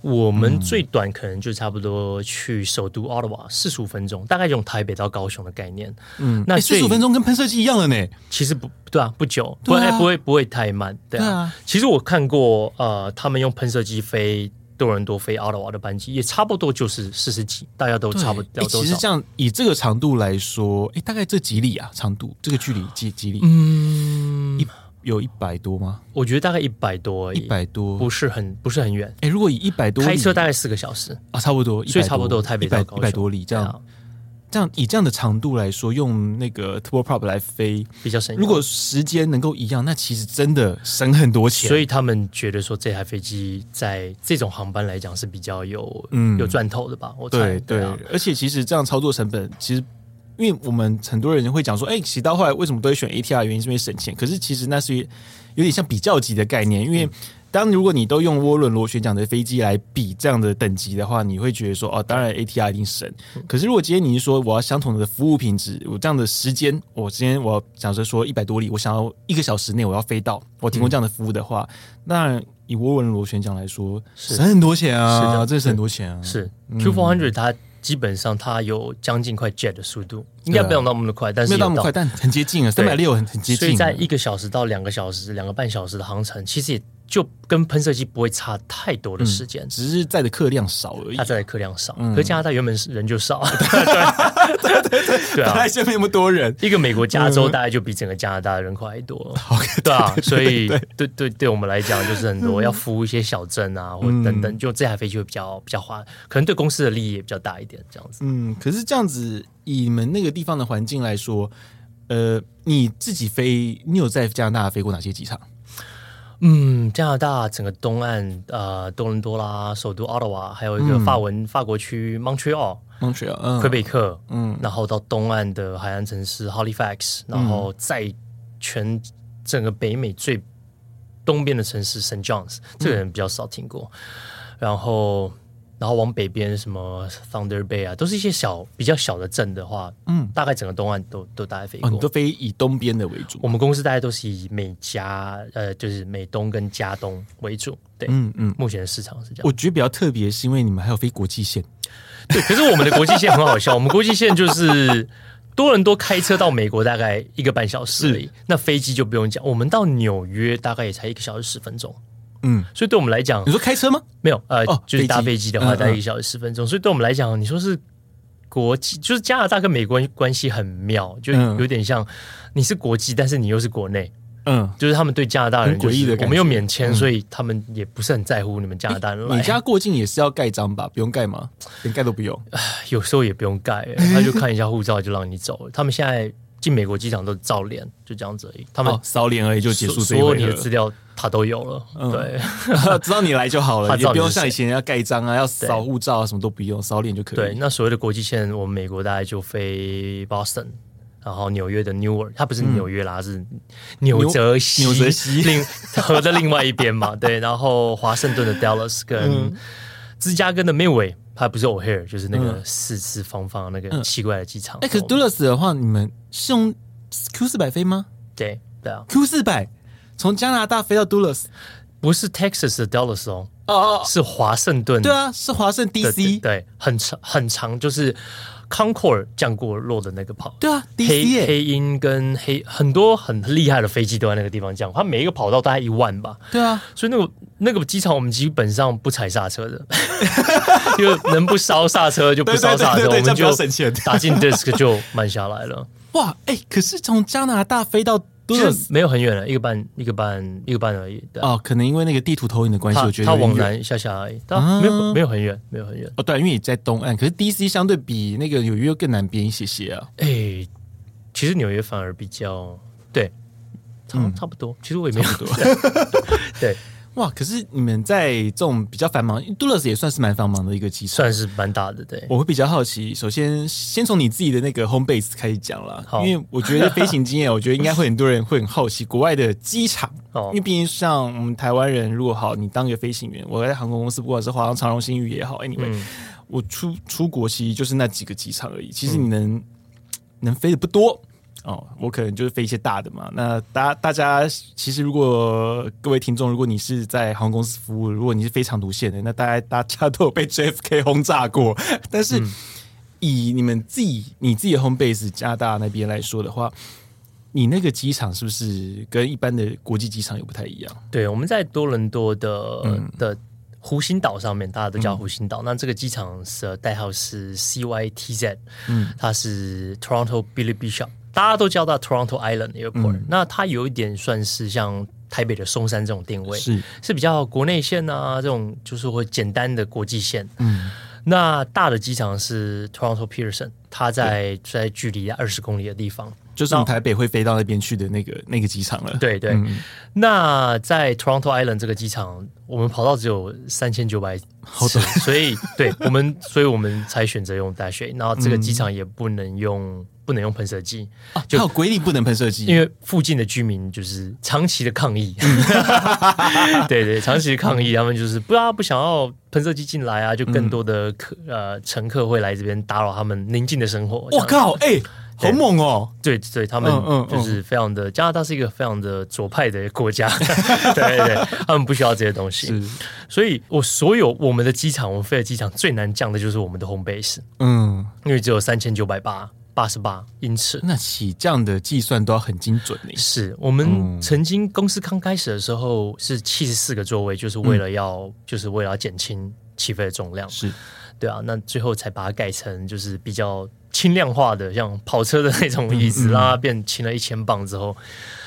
我们最短可能就差不多去首都 Ottawa 四十五分钟，大概用台北到高雄的概念。嗯，那四十五分钟跟喷射机一样了呢。其实不对啊，不久，不会不会不会太慢。对啊，其实我看过，呃，他们用喷射机飞。多伦多飞奥特瓦的班机也差不多就是四十几，大家都差不多。其实这样以这个长度来说，哎，大概这几里啊？长度这个距离几几里？嗯，一有一百多吗？我觉得大概一百多，一百多不是很不是很远。哎，如果以一百多，开车大概四个小时啊，差不多，所以差不多台北到一百多里这样。这样以这样的长度来说，用那个 turboprop 来飞比较省。如果时间能够一样，那其实真的省很多钱。所以他们觉得说，这台飞机在这种航班来讲是比较有嗯有赚头的吧？我猜对对。而且其实这样操作成本，其实因为我们很多人会讲说，哎，骑到后来为什么都会选 ATR？原因是因为省钱。可是其实那是有点像比较级的概念，因为。当如果你都用涡轮螺旋桨的飞机来比这样的等级的话，你会觉得说哦，当然 ATR 一定省。可是如果今天你是说我要相同的服务品质，我这样的时间，我今天我要假设说一百多里，我想要一个小时内我要飞到，我提供这样的服务的话，那以涡轮螺旋桨来说，省很多钱啊，是的，这省很多钱啊。是 Q four hundred 它基本上它有将近快 jet 的速度，应该没有那么的快，但是没有那么快，但很接近啊，三百六很很接近。所以在一个小时到两个小时、两个半小时的航程，其实也。就跟喷射机不会差太多的时间，只是载的客量少而已。它载的客量少，可是加拿大原本是人就少，对对对对啊，现在没那么多人。一个美国加州大概就比整个加拿大的人口还多，对啊，所以对对对我们来讲就是很多要服务一些小镇啊，或等等，就这台飞机会比较比较花，可能对公司的利益也比较大一点，这样子。嗯，可是这样子以你们那个地方的环境来说，呃，你自己飞，你有在加拿大飞过哪些机场？嗯，加拿大整个东岸，呃，多伦多啦，首都奥特瓦，还有一个法文、嗯、法国区 Montreal，Montreal，嗯，魁北克，嗯，然后到东岸的海岸城市 Halifax，然后在全整个北美最东边的城市 Saint John's，这个人比较少听过，嗯、然后。然后往北边什么 Thunder Bay 啊，都是一些小比较小的镇的话，嗯，大概整个东岸都都大概飞过。哦，你都飞以东边的为主。我们公司大概都是以美加呃，就是美东跟加东为主。对，嗯嗯，目前的市场是这样。我觉得比较特别是因为你们还有飞国际线。对，可是我们的国际线很好笑，我们国际线就是多伦多开车到美国大概一个半小时而已，那飞机就不用讲，我们到纽约大概也才一个小时十分钟。嗯，所以对我们来讲，你说开车吗？没有，呃，哦、就是搭飞机的话，大概一个小时十分钟。嗯嗯、所以对我们来讲，你说是国际，就是加拿大跟美国关系很妙，就有点像你是国际，但是你又是国内。嗯，就是他们对加拿大人诡异的我们又免签，所以他们也不是很在乎你们加拿大人。你家过境也是要盖章吧？不用盖吗？连盖都不用。有时候也不用盖，他就看一下护照就让你走了。他们现在。进美国机场都照脸，就这样子而已。他们扫脸而已就结束，所有你的资料他都有了。对，知道你来就好了，也不用像以前要盖章啊，要扫护照啊，什么都不用，扫脸就可以。对，那所谓的国际线，我们美国大概就飞 Boston，然后纽约的 Newark，它不是纽约啦，是纽泽西，纽泽西另 河的另外一边嘛。对，然后华盛顿的 Dallas 跟芝加哥的 Midway。它不是 O'Hare，就是那个四四方方那个奇怪的机场。哎、嗯，可是 Dulles 的话，你们是用 Q 四百飞吗？对对啊，Q 四百从加拿大飞到 Dulles，不是 Texas 的 Dallas 哦，哦哦，是华盛顿。对啊，是华盛 DC，对，很长很长，就是。Concorde 降过落的那个跑，对啊，黑黑鹰跟黑很多很厉害的飞机都在那个地方降，它每一个跑道大概一万吧，对啊，所以那个那个机场我们基本上不踩刹车的，就能不烧刹车就不烧刹车，我们就打进 disk 就慢下来了。哇，哎，可是从加拿大飞到。其实没有很远了，一个半，一个半，一个半而已。哦，可能因为那个地图投影的关系，我觉得它往南下下而已，没有没有很远，没有很远。哦，对，因为你在东岸，可是 DC 相对比那个纽约更南边一些些啊。哎，其实纽约反而比较对，差、嗯、差不多。其实我也没有多 对。哇！可是你们在这种比较繁忙，杜勒斯也算是蛮繁忙的一个机场，算是蛮大的。对，我会比较好奇。首先，先从你自己的那个 home base 开始讲了，因为我觉得飞行经验，我觉得应该会很多人会很好奇国外的机场。哦，因为毕竟像我们台湾人，如果好，你当一个飞行员，我在航空公司，不管是华航、长荣、新宇也好，anyway，、嗯、我出出国其实就是那几个机场而已。其实你能、嗯、能飞的不多。哦，我可能就是飞一些大的嘛。那大大家其实，如果各位听众，如果你是在航空公司服务，如果你是飞长途线的，那大家大家都有被 JFK 轰炸过。但是以你们自己你自己的 home base 加拿大那边来说的话，你那个机场是不是跟一般的国际机场有不太一样？对，我们在多伦多的、嗯、的湖心岛上面，大家都叫湖心岛。嗯、那这个机场的代号是 CYTZ，嗯，它是 Toronto Billy Bishop。大家都叫它 Toronto Island Airport，嗯、那它有一点算是像台北的松山这种定位，是是比较国内线啊，这种就是会简单的国际线。嗯，那大的机场是 Toronto Pearson，它在在距离二十公里的地方。就是从台北会飞到那边去的那个那个机场了。对对，嗯、那在 Toronto Island 这个机场，我们跑道只有三千九百尺，所以对我们，所以我们才选择用 Dash 8。然后这个机场也不能用，嗯、不能用喷射机啊，就有规定不能喷射机，因为附近的居民就是长期的抗议。对对，长期的抗议，他们就是不要不想要喷射机进来啊，就更多的客、嗯、呃乘客会来这边打扰他们宁静的生活。我靠，哎、欸。好猛哦！对对，他们就是非常的，加拿大是一个非常的左派的国家，对对对，他们不需要这些东西。所以我所有我们的机场，我们飞的机场最难降的就是我们的 home base，嗯，因为只有三千九百八八十八英尺，那起降的计算都要很精准呢。是我们曾经公司刚开始的时候是七十四个座位，就是为了要就是为了要减轻起飞的重量，是对啊，那最后才把它改成就是比较。轻量化的，像跑车的那种椅子，让它变轻了一千磅之后，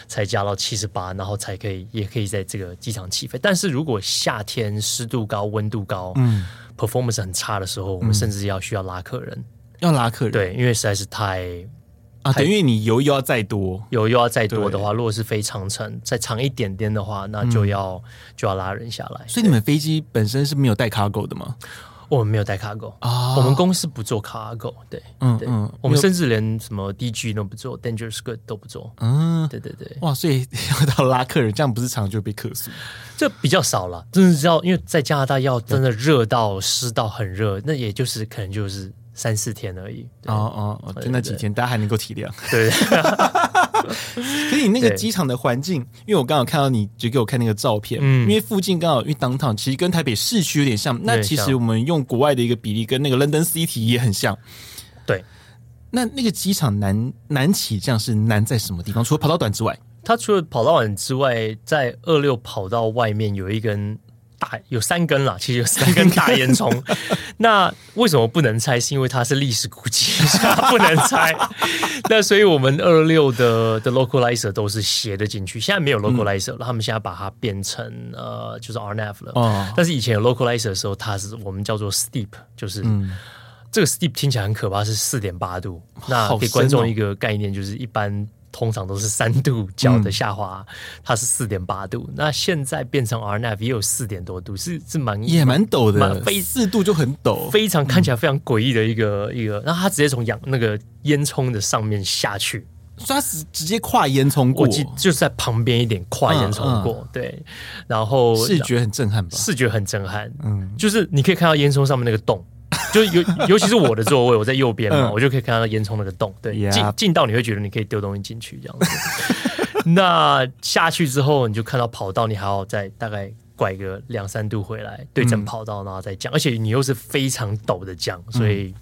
才加到七十八，然后才可以，也可以在这个机场起飞。但是如果夏天湿度高、温度高，嗯，performance 很差的时候，我们甚至要需要拉客人，要拉客人，对，因为实在是太啊，等于你油又要再多，油又要再多的话，如果是飞长程再长一点点的话，那就要就要拉人下来。所以你们飞机本身是没有带 cargo 的吗？我们没有带 cargo 啊，我们公司不做 cargo，对，嗯对。嗯，我们甚至连什么 DG 都不做，dangerous good 都不做，嗯，对对对，哇，所以要到拉客人，这样不是常常就被客诉？这比较少了，真的是要因为在加拿大要真的热到湿到很热，那也就是可能就是。三四天而已，哦哦，就那几天，大家还能够体谅。对，所以你那个机场的环境，因为我刚好看到你就给我看那个照片，嗯，因为附近刚好因为 downtown 其实跟台北市区有点像，那其实我们用国外的一个比例跟那个 London City 也很像。对，那那个机场难难起降是难在什么地方？除了跑道短之外，它除了跑道短之外，在二六跑道外面有一根。大有三根啦，其实有三根大烟囱。那为什么不能拆？是因为它是历史古迹，不能拆。那所以我们二六的的 localizer 都是斜的进去。现在没有 localizer 了，嗯、他们现在把它变成呃，就是 RNAV 了。哦、但是以前有 localizer 的时候，它是我们叫做 steep，就是、嗯、这个 steep 听起来很可怕，是四点八度。那给观众一个概念，就是一般。通常都是三度角的下滑，嗯、它是四点八度。那现在变成 RNAV 也有四点多度，是是蛮也蛮陡的，非四度就很陡，非常看起来非常诡异的一个、嗯、一个。然后它直接从氧那个烟囱的上面下去，所以它是直接跨烟囱过，就是在旁边一点跨烟囱过。嗯嗯、对，然后视觉很震撼吧？视觉很震撼，嗯，就是你可以看到烟囱上面那个洞。就尤尤其是我的座位，我在右边嘛，嗯、我就可以看到烟囱那个洞。对，进进.到你会觉得你可以丢东西进去这样子。那下去之后，你就看到跑道，你还要再大概拐个两三度回来，对正跑道，然后再降。嗯、而且你又是非常陡的降，所以、嗯、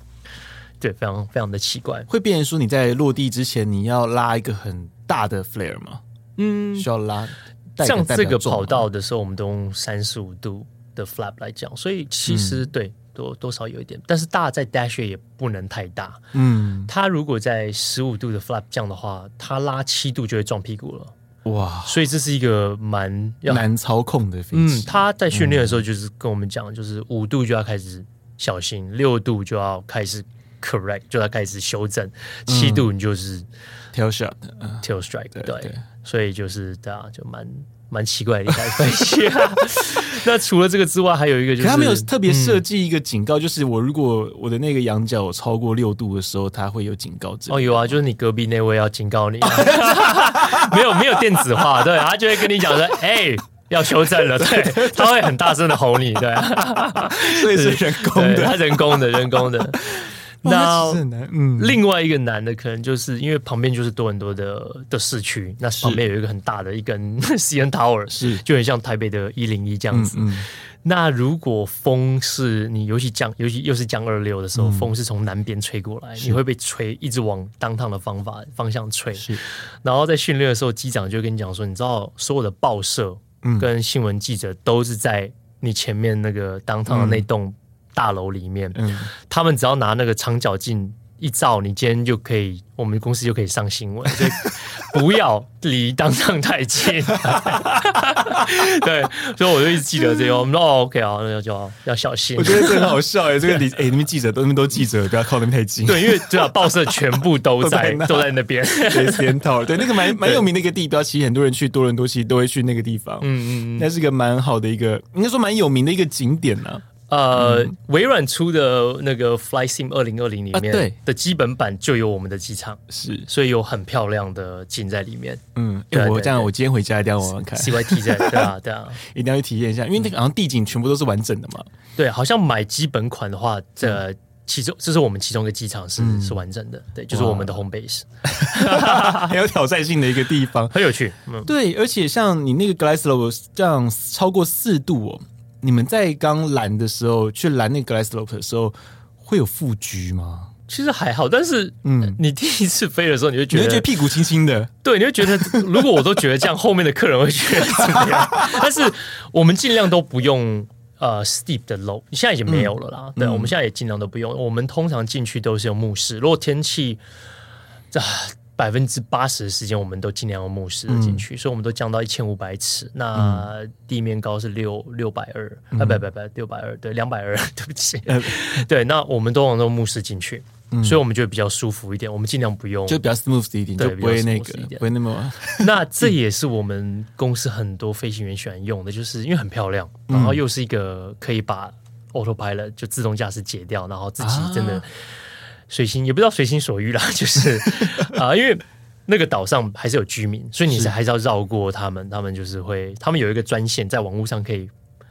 对，非常非常的奇怪。会变成说你在落地之前，你要拉一个很大的 flare 吗？嗯，需要拉。像这个跑道的时候，我们都用三十五度的 flap 来讲，所以其实、嗯、对。多多少有一点，但是大在 dash 也不能太大。嗯，它如果在十五度的 flap 降的话，它拉七度就会撞屁股了。哇，所以这是一个蛮难操控的飞机。嗯，他在训练的时候就是跟我们讲，就是五度就要开始小心，六度就要开始 correct，就要开始修正。七度你就是 tail shot tail strike，对，所以就是大家，就蛮。蛮奇怪的一台飞机。那除了这个之外，还有一个就是，他没有特别设计一个警告，嗯、就是我如果我的那个仰角超过六度的时候，它会有警告。哦，有啊，就是你隔壁那位要警告你，没有没有电子化，对，他就会跟你讲说，哎、欸，要修正了，对，他会很大声的吼你，对，所以是人工的，他人工的，人工的。那嗯，另外一个难的可能就是因为旁边就是多很多的的市区，那旁边有一个很大的一根 CN Tower，是。就很像台北的一零一这样子。嗯嗯、那如果风是你尤其降，尤其又是降二六的时候，嗯、风是从南边吹过来，你会被吹一直往 downtown 的方法方向吹。是，然后在训练的时候，机长就跟你讲说，你知道所有的报社跟新闻记者都是在你前面那个 downtown 的那栋。大楼里面，嗯，他们只要拿那个长角镜一照，你今天就可以，我们公司就可以上新闻。所以 不要离当上太近。对，所以我就一直记得这个。我们说哦，OK 啊，那就要要小心。我觉得这很好笑哎，这个离哎，那边记者都那边都记者，不要靠那边太近。对，因为对啊，报社全部都在都在那边。对，CN Tower，对，那个蛮蛮有名的一个地标，其实很多人去多伦多其实都会去那个地方。嗯嗯嗯，那是个蛮好的一个，应该说蛮有名的一个景点呢。呃，嗯、微软出的那个 Flight Sim 二零二零里面的基本版就有我们的机场，是，所以有很漂亮的景在里面。嗯，对我这样，我今天回家一定要玩玩看。CYT 在，对啊，对啊，一定要去体验一下，因为那个好像地景全部都是完整的嘛。对，好像买基本款的话，这其中这是我们其中一个机场是、嗯、是完整的，对，就是我们的 home base，很有挑战性的一个地方，很有趣。嗯，对，而且像你那个 Glideslope 这样超过四度哦。你们在刚拦的时候，去拦那个 Glideslope 的时候，会有副局吗？其实还好，但是嗯，你第一次飞的时候，你就觉得，你会觉得屁股轻轻的，对，你会觉得，如果我都觉得这样，后面的客人会觉得怎么样？但是我们尽量都不用呃 steep 的 low，现在已经没有了啦。嗯、对，我们现在也尽量都不用。我们通常进去都是用目视，如果天气啊。百分之八十的时间，我们都尽量用目视进去，嗯、所以我们都降到一千五百尺。那地面高是六六百二，啊，不不不，六百二，对，两百二，对不起，嗯、对。那我们都往用目视进去，嗯、所以我们就比较舒服一点。我们尽量不用，就比较 smooth 一点，对，不会那个，不会那么。那这也是我们公司很多飞行员喜欢用的，就是因为很漂亮，然后又是一个可以把 autopilot 就自动驾驶解掉，然后自己真的。啊随心也不知道随心所欲啦，就是啊、呃，因为那个岛上还是有居民，所以你是还是要绕过他们。他们就是会，他们有一个专线，在网络上可以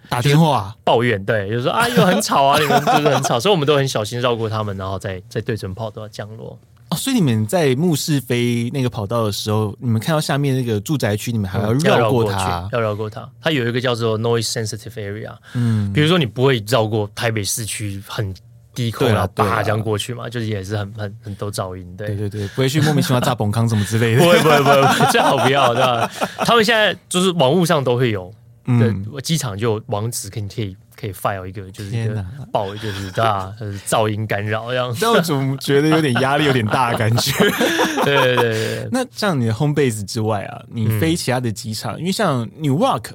打电话抱怨，对，就是说啊，又很吵啊，你们就是很吵，所以我们都很小心绕过他们，然后再再对准跑道降落。哦，所以你们在目视飞那个跑道的时候，你们看到下面那个住宅区，你们还要绕过它，要绕过它。它有一个叫做 noise sensitive area，嗯，比如说你不会绕过台北市区很。低空然后叭这样过去嘛，就是也是很很很多噪音，对。对对，不会去莫名其妙炸崩康什么之类的，不会不会 不会，最好不要，对吧？他们现在就是网络上都会有，嗯，机场就网址可以可以可以 file 一个，就是一个报，就是对吧？噪音干扰这样，这样总觉得有点压力有点大的感觉。对对对，那像你的 home base 之外啊，你飞其他的机场，因为像 Newark，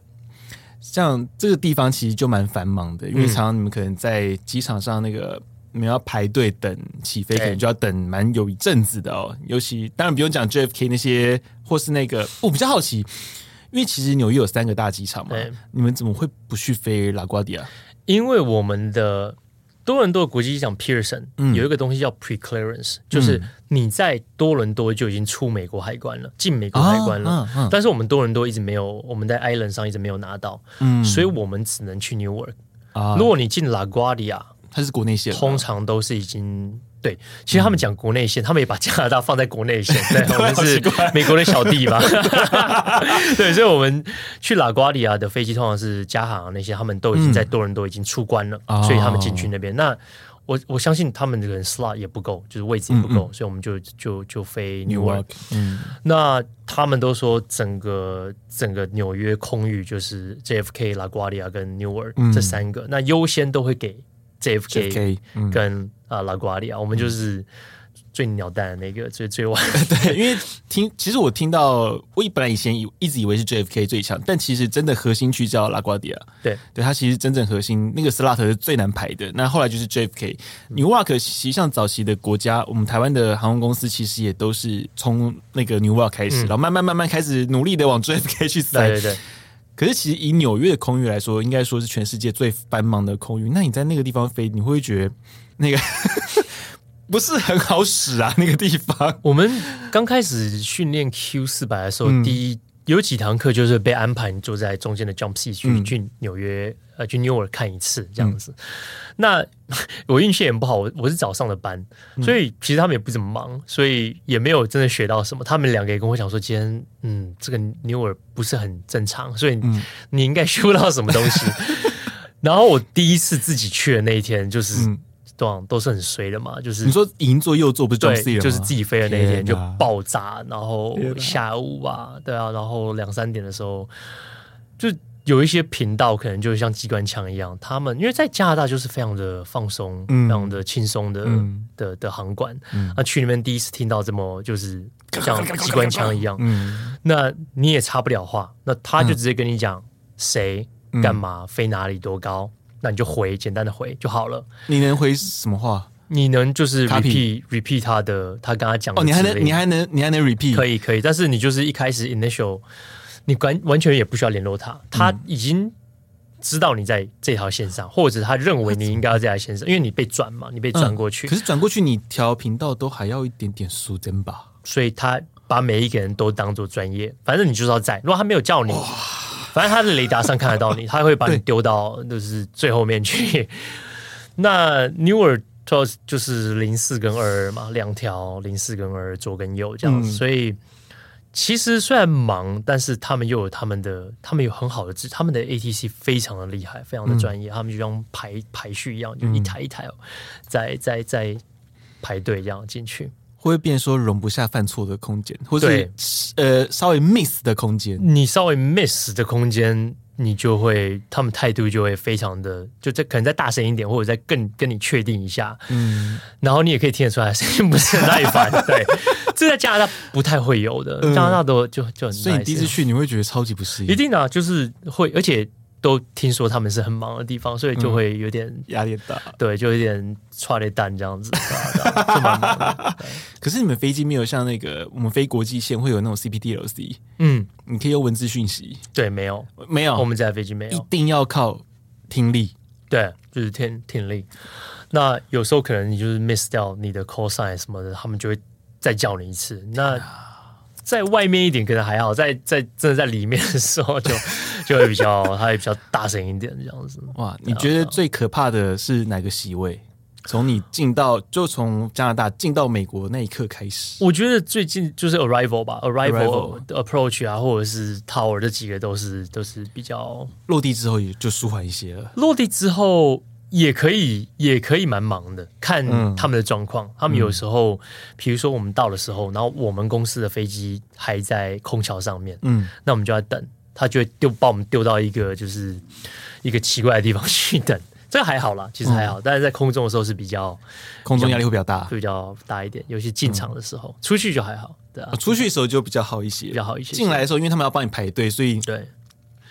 像这个地方其实就蛮繁忙的，因为常常你们可能在机场上那个。你们要排队等起飞，可能就要等蛮有一阵子的哦。尤其当然不用讲 JFK 那些，或是那个，我比较好奇，因为其实纽约有三个大机场嘛，对你们怎么会不去飞拉瓜迪亚？因为我们的多伦多国际机场 Pearson 有一个东西叫 Pre-clearance，、嗯、就是你在多伦多就已经出美国海关了，进美国海关了。啊啊啊、但是我们多伦多一直没有，我们在 Island 上一直没有拿到，嗯，所以我们只能去 Newark。啊，如果你进 LaGuardia，。它是国内线，通常都是已经对。其实他们讲国内线，嗯、他们也把加拿大放在国内线。对，我们是美国的小弟吧？对，所以，我们去拉瓜利亚的飞机，通常是加航那些，他们都已经在多伦多已经出关了，嗯、所以他们进去那边。哦、那我我相信他们这个 slot 也不够，就是位置也不够，嗯嗯，所以我们就就就飞 Newark。嗯，那他们都说整个整个纽约空域就是 JFK、拉瓜利亚跟 Newark、嗯、这三个，那优先都会给。JFK 跟啊拉瓜迪亚，我们就是最鸟蛋的那个最最晚。对，因为听其实我听到，我本来以前以一直以为是 JFK 最强，但其实真的核心区叫拉瓜迪亚。对，对，它其实真正核心那个 slot 是最难排的。那后来就是 JFK。Newark 实际上早期的国家，我们台湾的航空公司其实也都是从那个 Newark 开始，嗯、然后慢慢慢慢开始努力的往 JFK 去塞。对对对。可是其实以纽约的空域来说，应该说是全世界最繁忙的空域。那你在那个地方飞，你会觉得那个不是很好使啊？那个地方，我们刚开始训练 Q 四百的时候，嗯、第一有几堂课就是被安排你坐在中间的 jump seat 去、嗯、去纽约。呃，去 Newark 看一次这样子。嗯、那 我运气也不好，我我是早上的班，嗯、所以其实他们也不怎么忙，所以也没有真的学到什么。他们两个也跟我讲说，今天嗯，这个 Newark 不是很正常，所以你应该学不到什么东西。嗯、然后我第一次自己去的那一天，就是都、嗯、都是很衰的嘛，就是你说银座右座不是对，就是自己飞的那一天就爆炸，然后下午吧，对啊，然后两三点的时候就。有一些频道可能就像机关枪一样，他们因为在加拿大就是非常的放松，嗯、非常的轻松的、嗯、的的航管。那、嗯啊、去那边第一次听到这么就是像机关枪一样，嗯、那你也插不了话，那他就直接跟你讲谁干嘛、嗯、飞哪里多高，那你就回简单的回就好了。你能回什么话？你能就是 repeat repeat 他的，他跟他讲的。哦，你还能你还能你还能 repeat？可以可以，但是你就是一开始 initial。你完完全也不需要联络他，他已经知道你在这条线上，嗯、或者他认为你应该要在这条线上，因为你被转嘛，你被转过去。嗯、可是转过去，你调频道都还要一点点时间吧？所以他把每一个人都当做专业，反正你就是要在。如果他没有叫你，哇反正他的雷达上看得到你，他会把你丢到就是最后面去。那 Newer 就是零四跟二二嘛，两条零四跟二二左跟右这样子，嗯、所以。其实虽然忙，但是他们又有他们的，他们有很好的制，他们的 ATC 非常的厉害，非常的专业。嗯、他们就像排排序一样，就一台一台在在在排队这样进去，会变说容不下犯错的空间，或者呃稍微 miss 的空间？你稍微 miss 的空间。你就会，他们态度就会非常的，就再可能再大声一点，或者再更跟你确定一下，嗯，然后你也可以听得出来声音不是很耐烦，对，这在加拿大不太会有的，加拿大都就就很，所以你第一次去你会觉得超级不适应，一定啊，就是会，而且。都听说他们是很忙的地方，所以就会有点压力大，对，就有点剉咧等这样子，就蛮忙的。可是你们飞机没有像那个我们飞国际线会有那种 CPTLC，嗯，你可以用文字讯息，对，没有，没有，我们这台飞机没有，一定要靠听力，对，就是听听力。那有时候可能你就是 miss 掉你的 call sign 什么的，他们就会再叫你一次。那在外面一点可能还好，在在真的在里面的时候就就会比较，它也比较大声一点这样子。哇，你觉得最可怕的是哪个席位？从你进到就从加拿大进到美国那一刻开始，我觉得最近就是 arrival 吧，arrival approach 啊，或者是 tower 这几个都是都是比较落地之后也就舒缓一些了。落地之后。也可以，也可以蛮忙的，看他们的状况。嗯、他们有时候，比如说我们到的时候，然后我们公司的飞机还在空桥上面，嗯，那我们就要等，他就会丢把我们丢到一个就是一个奇怪的地方去等。这个还好啦，其实还好，嗯、但是在空中的时候是比较空中压力会比较大，会比较大一点。尤其进场的时候，嗯、出去就还好，对啊，出去的时候就比较好一些，比较好一些。进来的时候，因为他们要帮你排队，所以对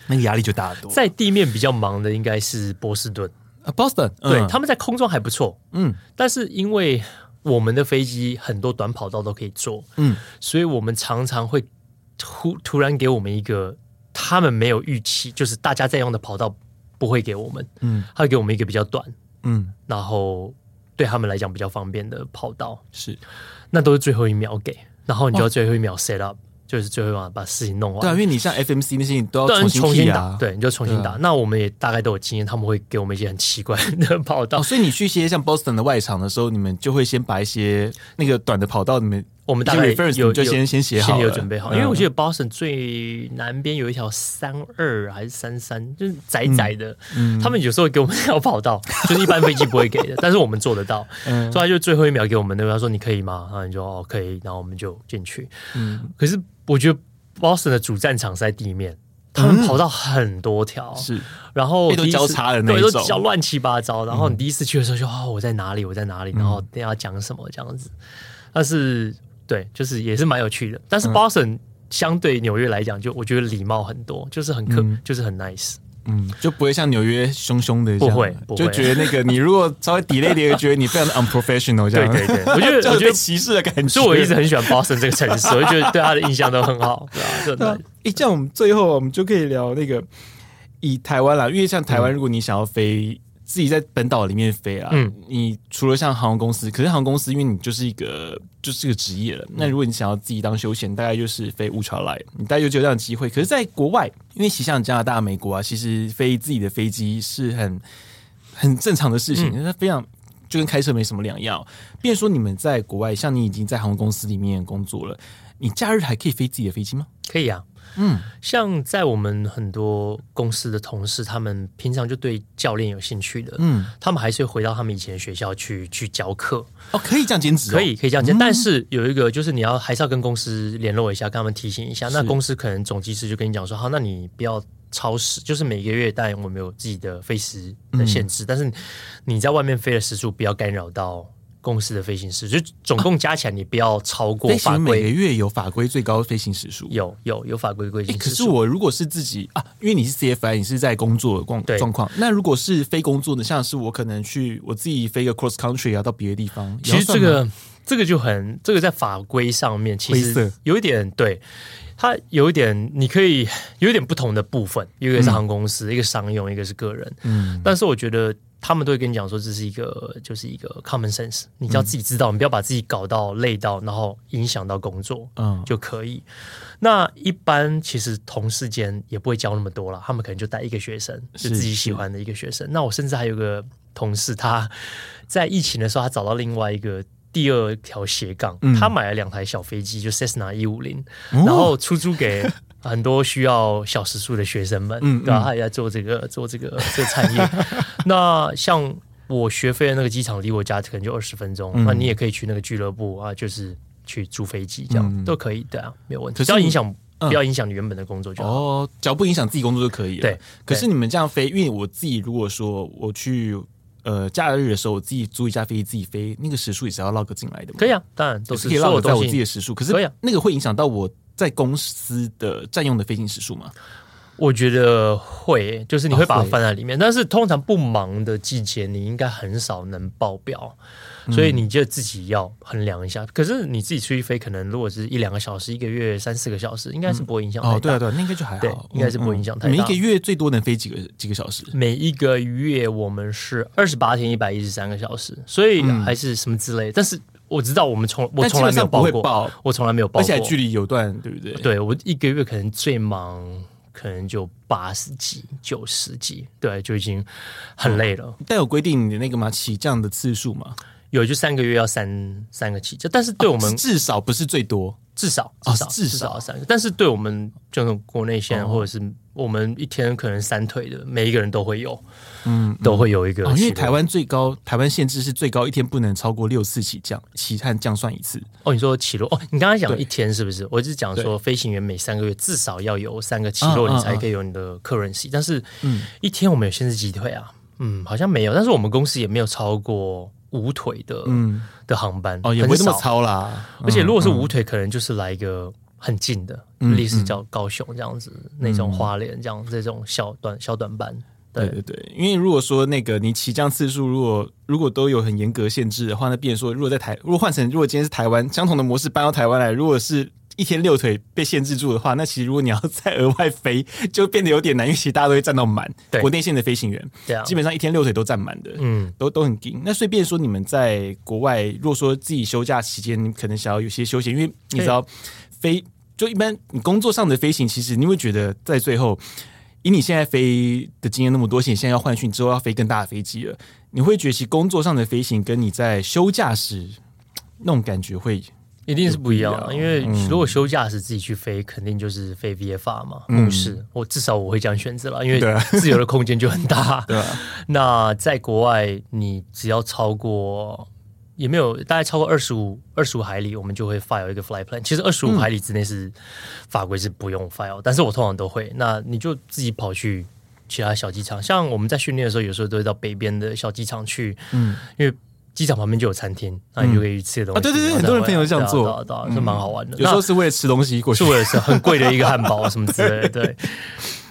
那个压力就大得多。在地面比较忙的应该是波士顿。Boston，对，他们在空中还不错，嗯，但是因为我们的飞机很多短跑道都可以坐，嗯，所以我们常常会突突然给我们一个他们没有预期，就是大家在用的跑道不会给我们，嗯，他会给我们一个比较短，嗯，然后对他们来讲比较方便的跑道，是，那都是最后一秒给，然后你就要最后一秒 set up。就是最后把把事情弄完。对啊，因为你像 FMC 那些，你都要重新，啊、重新打。对，你就重新打。嗯、那我们也大概都有经验，他们会给我们一些很奇怪的跑道。哦，所以你去一些像 Boston 的外场的时候，你们就会先把一些那个短的跑道，你们。我们大概有就先先写好，心里有准备好。因为我记得 Boston 最南边有一条三二还是三三，就是窄窄的。他们有时候给我们那条跑道，就是一般飞机不会给的，但是我们做得到。所以他就最后一秒给我们那个，他说你可以吗？然后你就哦可以，然后我们就进去。嗯，可是我觉得 Boston 的主战场是在地面，他们跑道很多条，是，然后都交叉的那种，都交乱七八糟。然后你第一次去的时候就哦我在哪里？我在哪里？然后等下讲什么这样子。但是对，就是也是蛮有趣的。但是 Boston 相对纽约来讲，就我觉得礼貌很多，就是很客，嗯、就是很 nice。嗯，就不会像纽约凶凶的，不会，不会，就觉得那个你如果稍微 delay 点，觉得你非常的 unprofessional，这样。对对对，我觉得 我觉得歧视的感觉。所以我一直很喜欢 Boston 这个城市，我就觉得对他的印象都很好，对吧？对吧？哎，这样我们最后我们就可以聊那个以台湾啦，因为像台湾，如果你想要飞。自己在本岛里面飞啊，嗯，你除了像航空公司，可是航空公司因为你就是一个就是个职业了，嗯，那如果你想要自己当休闲，大概就是飞 ultralight，你大概就只有这样的机会。可是，在国外，因为其实像加拿大、美国啊，其实飞自己的飞机是很很正常的事情，它，嗯，非常就跟开车没什么两样。比如说，你们在国外，像你已经在航空公司里面工作了，你假日还可以飞自己的飞机吗？可以啊。嗯，像在我们很多公司的同事，他们平常就对教练有兴趣的，嗯，他们还是会回到他们以前的学校去去教课。哦，可以这样兼职，可以可以这样兼职，但是有一个就是你要还是要跟公司联络一下，跟他们提醒一下。那公司可能总机师就跟你讲说，好，那你不要超时，就是每个月当然我们有自己的飞时的限制，但是你在外面飞的时数不要干扰到。公司的飞行时，就总共加起来，你不要超过法规。啊、每个月有法规最高飞行时数，有有有法规规定。可是我如果是自己啊，因为你是 CFI，你是在工作的状状况。那如果是非工作的，像是我可能去我自己飞个 cross country 啊，到别的地方，其实这个这个就很这个在法规上面其实有一点对它有一点，你可以有一点不同的部分，一个是航空公司，嗯、一个商用，一个是个人。嗯，但是我觉得。他们都会跟你讲说，这是一个就是一个 common sense，你只要自己知道，你不要把自己搞到累到，然后影响到工作，嗯，就可以。那一般其实同事间也不会教那么多了，他们可能就带一个学生，是自己喜欢的一个学生。那我甚至还有个同事，他在疫情的时候，他找到另外一个第二条斜杠，他买了两台小飞机，就 Cessna 一五零，然后出租给。很多需要小时数的学生们，嗯，然后他也在做这个做这个这个产业。那像我学飞的那个机场离我家可能就二十分钟，那你也可以去那个俱乐部啊，就是去租飞机，这样都可以，对啊，没有问题。只要影响不要影响你原本的工作就好。哦，只要不影响自己工作就可以了。对。可是你们这样飞，因为我自己如果说我去呃假日的时候，我自己租一架飞机自己飞，那个时数也是要 log 进来的嘛。可以啊，当然都是可以 log 在我自己的时数。可是那个会影响到我。在公司的占用的飞行时数吗？我觉得会，就是你会把它放在里面，哦、但是通常不忙的季节，你应该很少能报表，嗯、所以你就自己要衡量一下。可是你自己出去飞，可能如果是一两个小时，一个月三四个小时，应该是不会影响、嗯。哦，对啊，对啊，那应该就还好，对，应该是不会影响太大。每一个月最多能飞几个几个小时？每一个月我们是二十八天一百一十三个小时，所以还是什么之类，但是。我知道，我们从我从来没有报过，报我从来没有报过，而且距离有段，对不对？对，我一个月可能最忙，可能就八十几、九十几，对，就已经很累了。但有规定你的那个吗？起降的次数吗？有，就三个月要三三个起降，但是对我们、哦、至少不是最多。至少至少至少三个，但是对我们这种国内线或者是我们一天可能三腿的每一个人都会有，嗯，都会有一个。因为台湾最高台湾限制是最高一天不能超过六次起降，起和降算一次。哦，你说起落哦，你刚才讲一天是不是？我是讲说飞行员每三个月至少要有三个起落，你才可以有你的 currency。但是，嗯，一天我们有限制几腿啊？嗯，好像没有，但是我们公司也没有超过。无腿的，嗯，的航班哦，也不会这么超啦。而且如果是无腿，可能就是来一个很近的，类似叫高雄这样子，那种花莲这样这种小短小短班。对对对，因为如果说那个你起降次数，如果如果都有很严格限制的话，那变说，如果在台，如果换成如果今天是台湾相同的模式搬到台湾来，如果是。一天六腿被限制住的话，那其实如果你要再额外飞，就变得有点难，因为其实大家都会站到满。对，国内线的飞行员，对啊，基本上一天六腿都站满的，嗯，都都很紧。那顺便说，你们在国外，如果说自己休假期间，你可能想要有些休闲，因为你知道飞，就一般你工作上的飞行，其实你会觉得在最后，以你现在飞的经验那么多，现在要换训之后要飞更大的飞机了，你会觉得其工作上的飞行跟你在休假时那种感觉会。一定是不一样的，因为如果休假时自己去飞，肯定就是飞 VFR 嘛，目视。我至少我会这样选择了，因为自由的空间就很大。对，那在国外，你只要超过也没有大概超过二十五二十五海里，我们就会 file 一个 flight plan。其实二十五海里之内是法规是不用 file，但是我通常都会。那你就自己跑去其他小机场，像我们在训练的时候，有时候都会到北边的小机场去，嗯，因为。机场旁边就有餐厅，那你就可以吃的东西。啊，对对对，很多人朋友这样做，是蛮好玩的。有时候是为了吃东西过去，是为了吃很贵的一个汉堡什么之类的。对，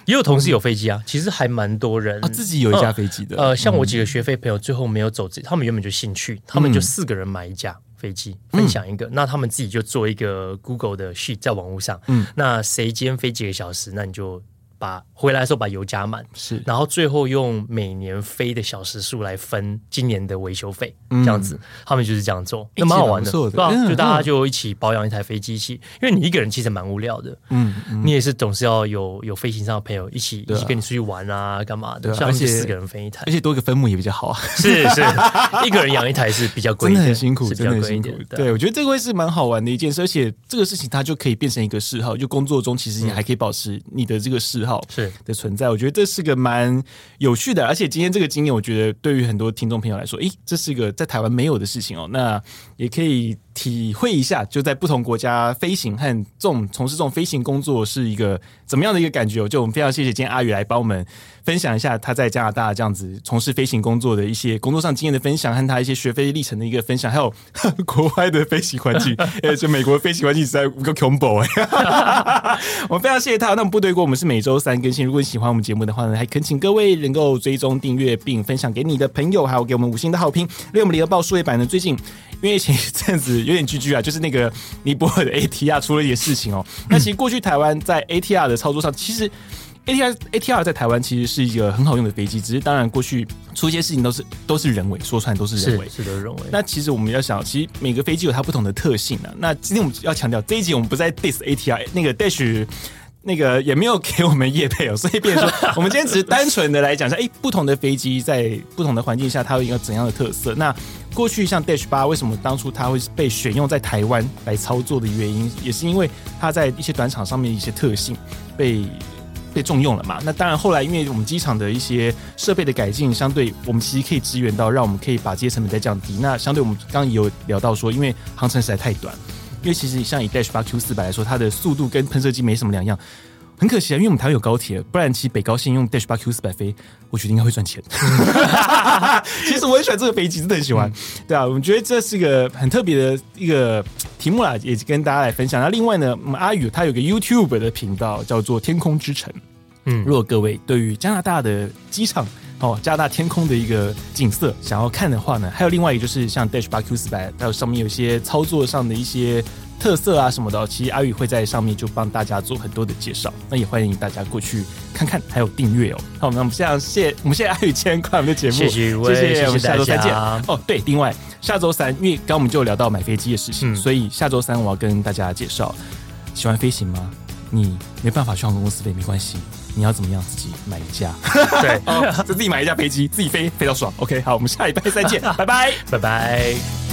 也有同事有飞机啊，其实还蛮多人自己有一架飞机的。呃，像我几个学飞朋友，最后没有走，他们原本就兴趣，他们就四个人买一架飞机，分享一个。那他们自己就做一个 Google 的 sheet 在网络上，嗯，那谁今天飞几个小时，那你就。把回来的时候把油加满，是，然后最后用每年飞的小时数来分今年的维修费，这样子，他们就是这样做，那蛮好玩的，对吧？就大家就一起保养一台飞机，一起，因为你一个人其实蛮无聊的，嗯，你也是总是要有有飞行上的朋友一起一起跟你出去玩啊，干嘛的？而且四个人分一台，而且多一个分母也比较好啊，是是，一个人养一台是比较贵，真的很辛苦，真的很辛苦。对，我觉得这个会是蛮好玩的一件事，而且这个事情它就可以变成一个嗜好，就工作中其实你还可以保持你的这个嗜好是的存在，我觉得这是个蛮有趣的，而且今天这个经验，我觉得对于很多听众朋友来说，诶，这是一个在台湾没有的事情哦。那也可以体会一下，就在不同国家飞行和这种从事这种飞行工作是一个怎么样的一个感觉哦。就我们非常谢谢今天阿宇来帮我们分享一下他在加拿大这样子从事飞行工作的一些工作上经验的分享，和他一些学飞历程的一个分享，还有 国外的飞行环境，呃，就美国飞行环境实在够恐怖哎。我们非常谢谢他。那么部队锅，我们是每周三更新。如果你喜欢我们节目的话呢，还恳请各位能够追踪订阅并分享给你的朋友，还有给我们五星的好评。因为我们联合报数位版呢，最近因为前一阵子有点居居啊，就是那个尼泊尔的 ATR 出了一些事情哦。那其实过去台湾在 ATR 的操作上，其实 ATR ATR 在台湾其实是一个很好用的飞机，只是当然过去出一些事情都是都是人为，说出来都是人为，是的，人为。那其实我们要想，其实每个飞机有它不同的特性啊。那今天我们要强调这一集我们不在 diss ATR 那个 Dash。那个也没有给我们业配哦，所以变成说，我们今天只是单纯的来讲一下，哎，不同的飞机在不同的环境下，它有一个怎样的特色？那过去像 Dash 八，为什么当初它会被选用在台湾来操作的原因，也是因为它在一些短场上面一些特性被被重用了嘛？那当然，后来因为我们机场的一些设备的改进，相对我们其实可以支援到，让我们可以把这些成本再降低。那相对我们刚刚也有聊到说，因为航程实在太短。因为其实像以 Dash 八 Q 四百来说，它的速度跟喷射机没什么两样。很可惜啊，因为我们台湾有高铁，不然其实北高线用 Dash 八 Q 四百飞，我觉得应该会赚钱。其实我很喜欢这个飞机，真的很喜欢。对啊，我们觉得这是一个很特别的一个题目啦，也跟大家来分享。那另外呢，我们阿宇他有个 YouTube 的频道叫做天空之城。嗯，如果各位对于加拿大的机场哦，加拿大天空的一个景色想要看的话呢，还有另外一个就是像 Dash 八 Q 四百，还有上面有一些操作上的一些。特色啊什么的，其实阿宇会在上面就帮大家做很多的介绍，那也欢迎大家过去看看，还有订阅哦。好，那我们现在谢我们谢谢阿宇今天看我们的节目，谢谢，谢谢，我们下周再见。哦，对，另外下周三，因为刚刚我们就聊到买飞机的事情，嗯、所以下周三我要跟大家介绍，喜欢飞行吗？你没办法去航空公司飞没关系，你要怎么样自己买一架？对，就自己买一架飞机，自己飞飞到爽。OK，好，我们下礼拜再见，拜拜，拜拜。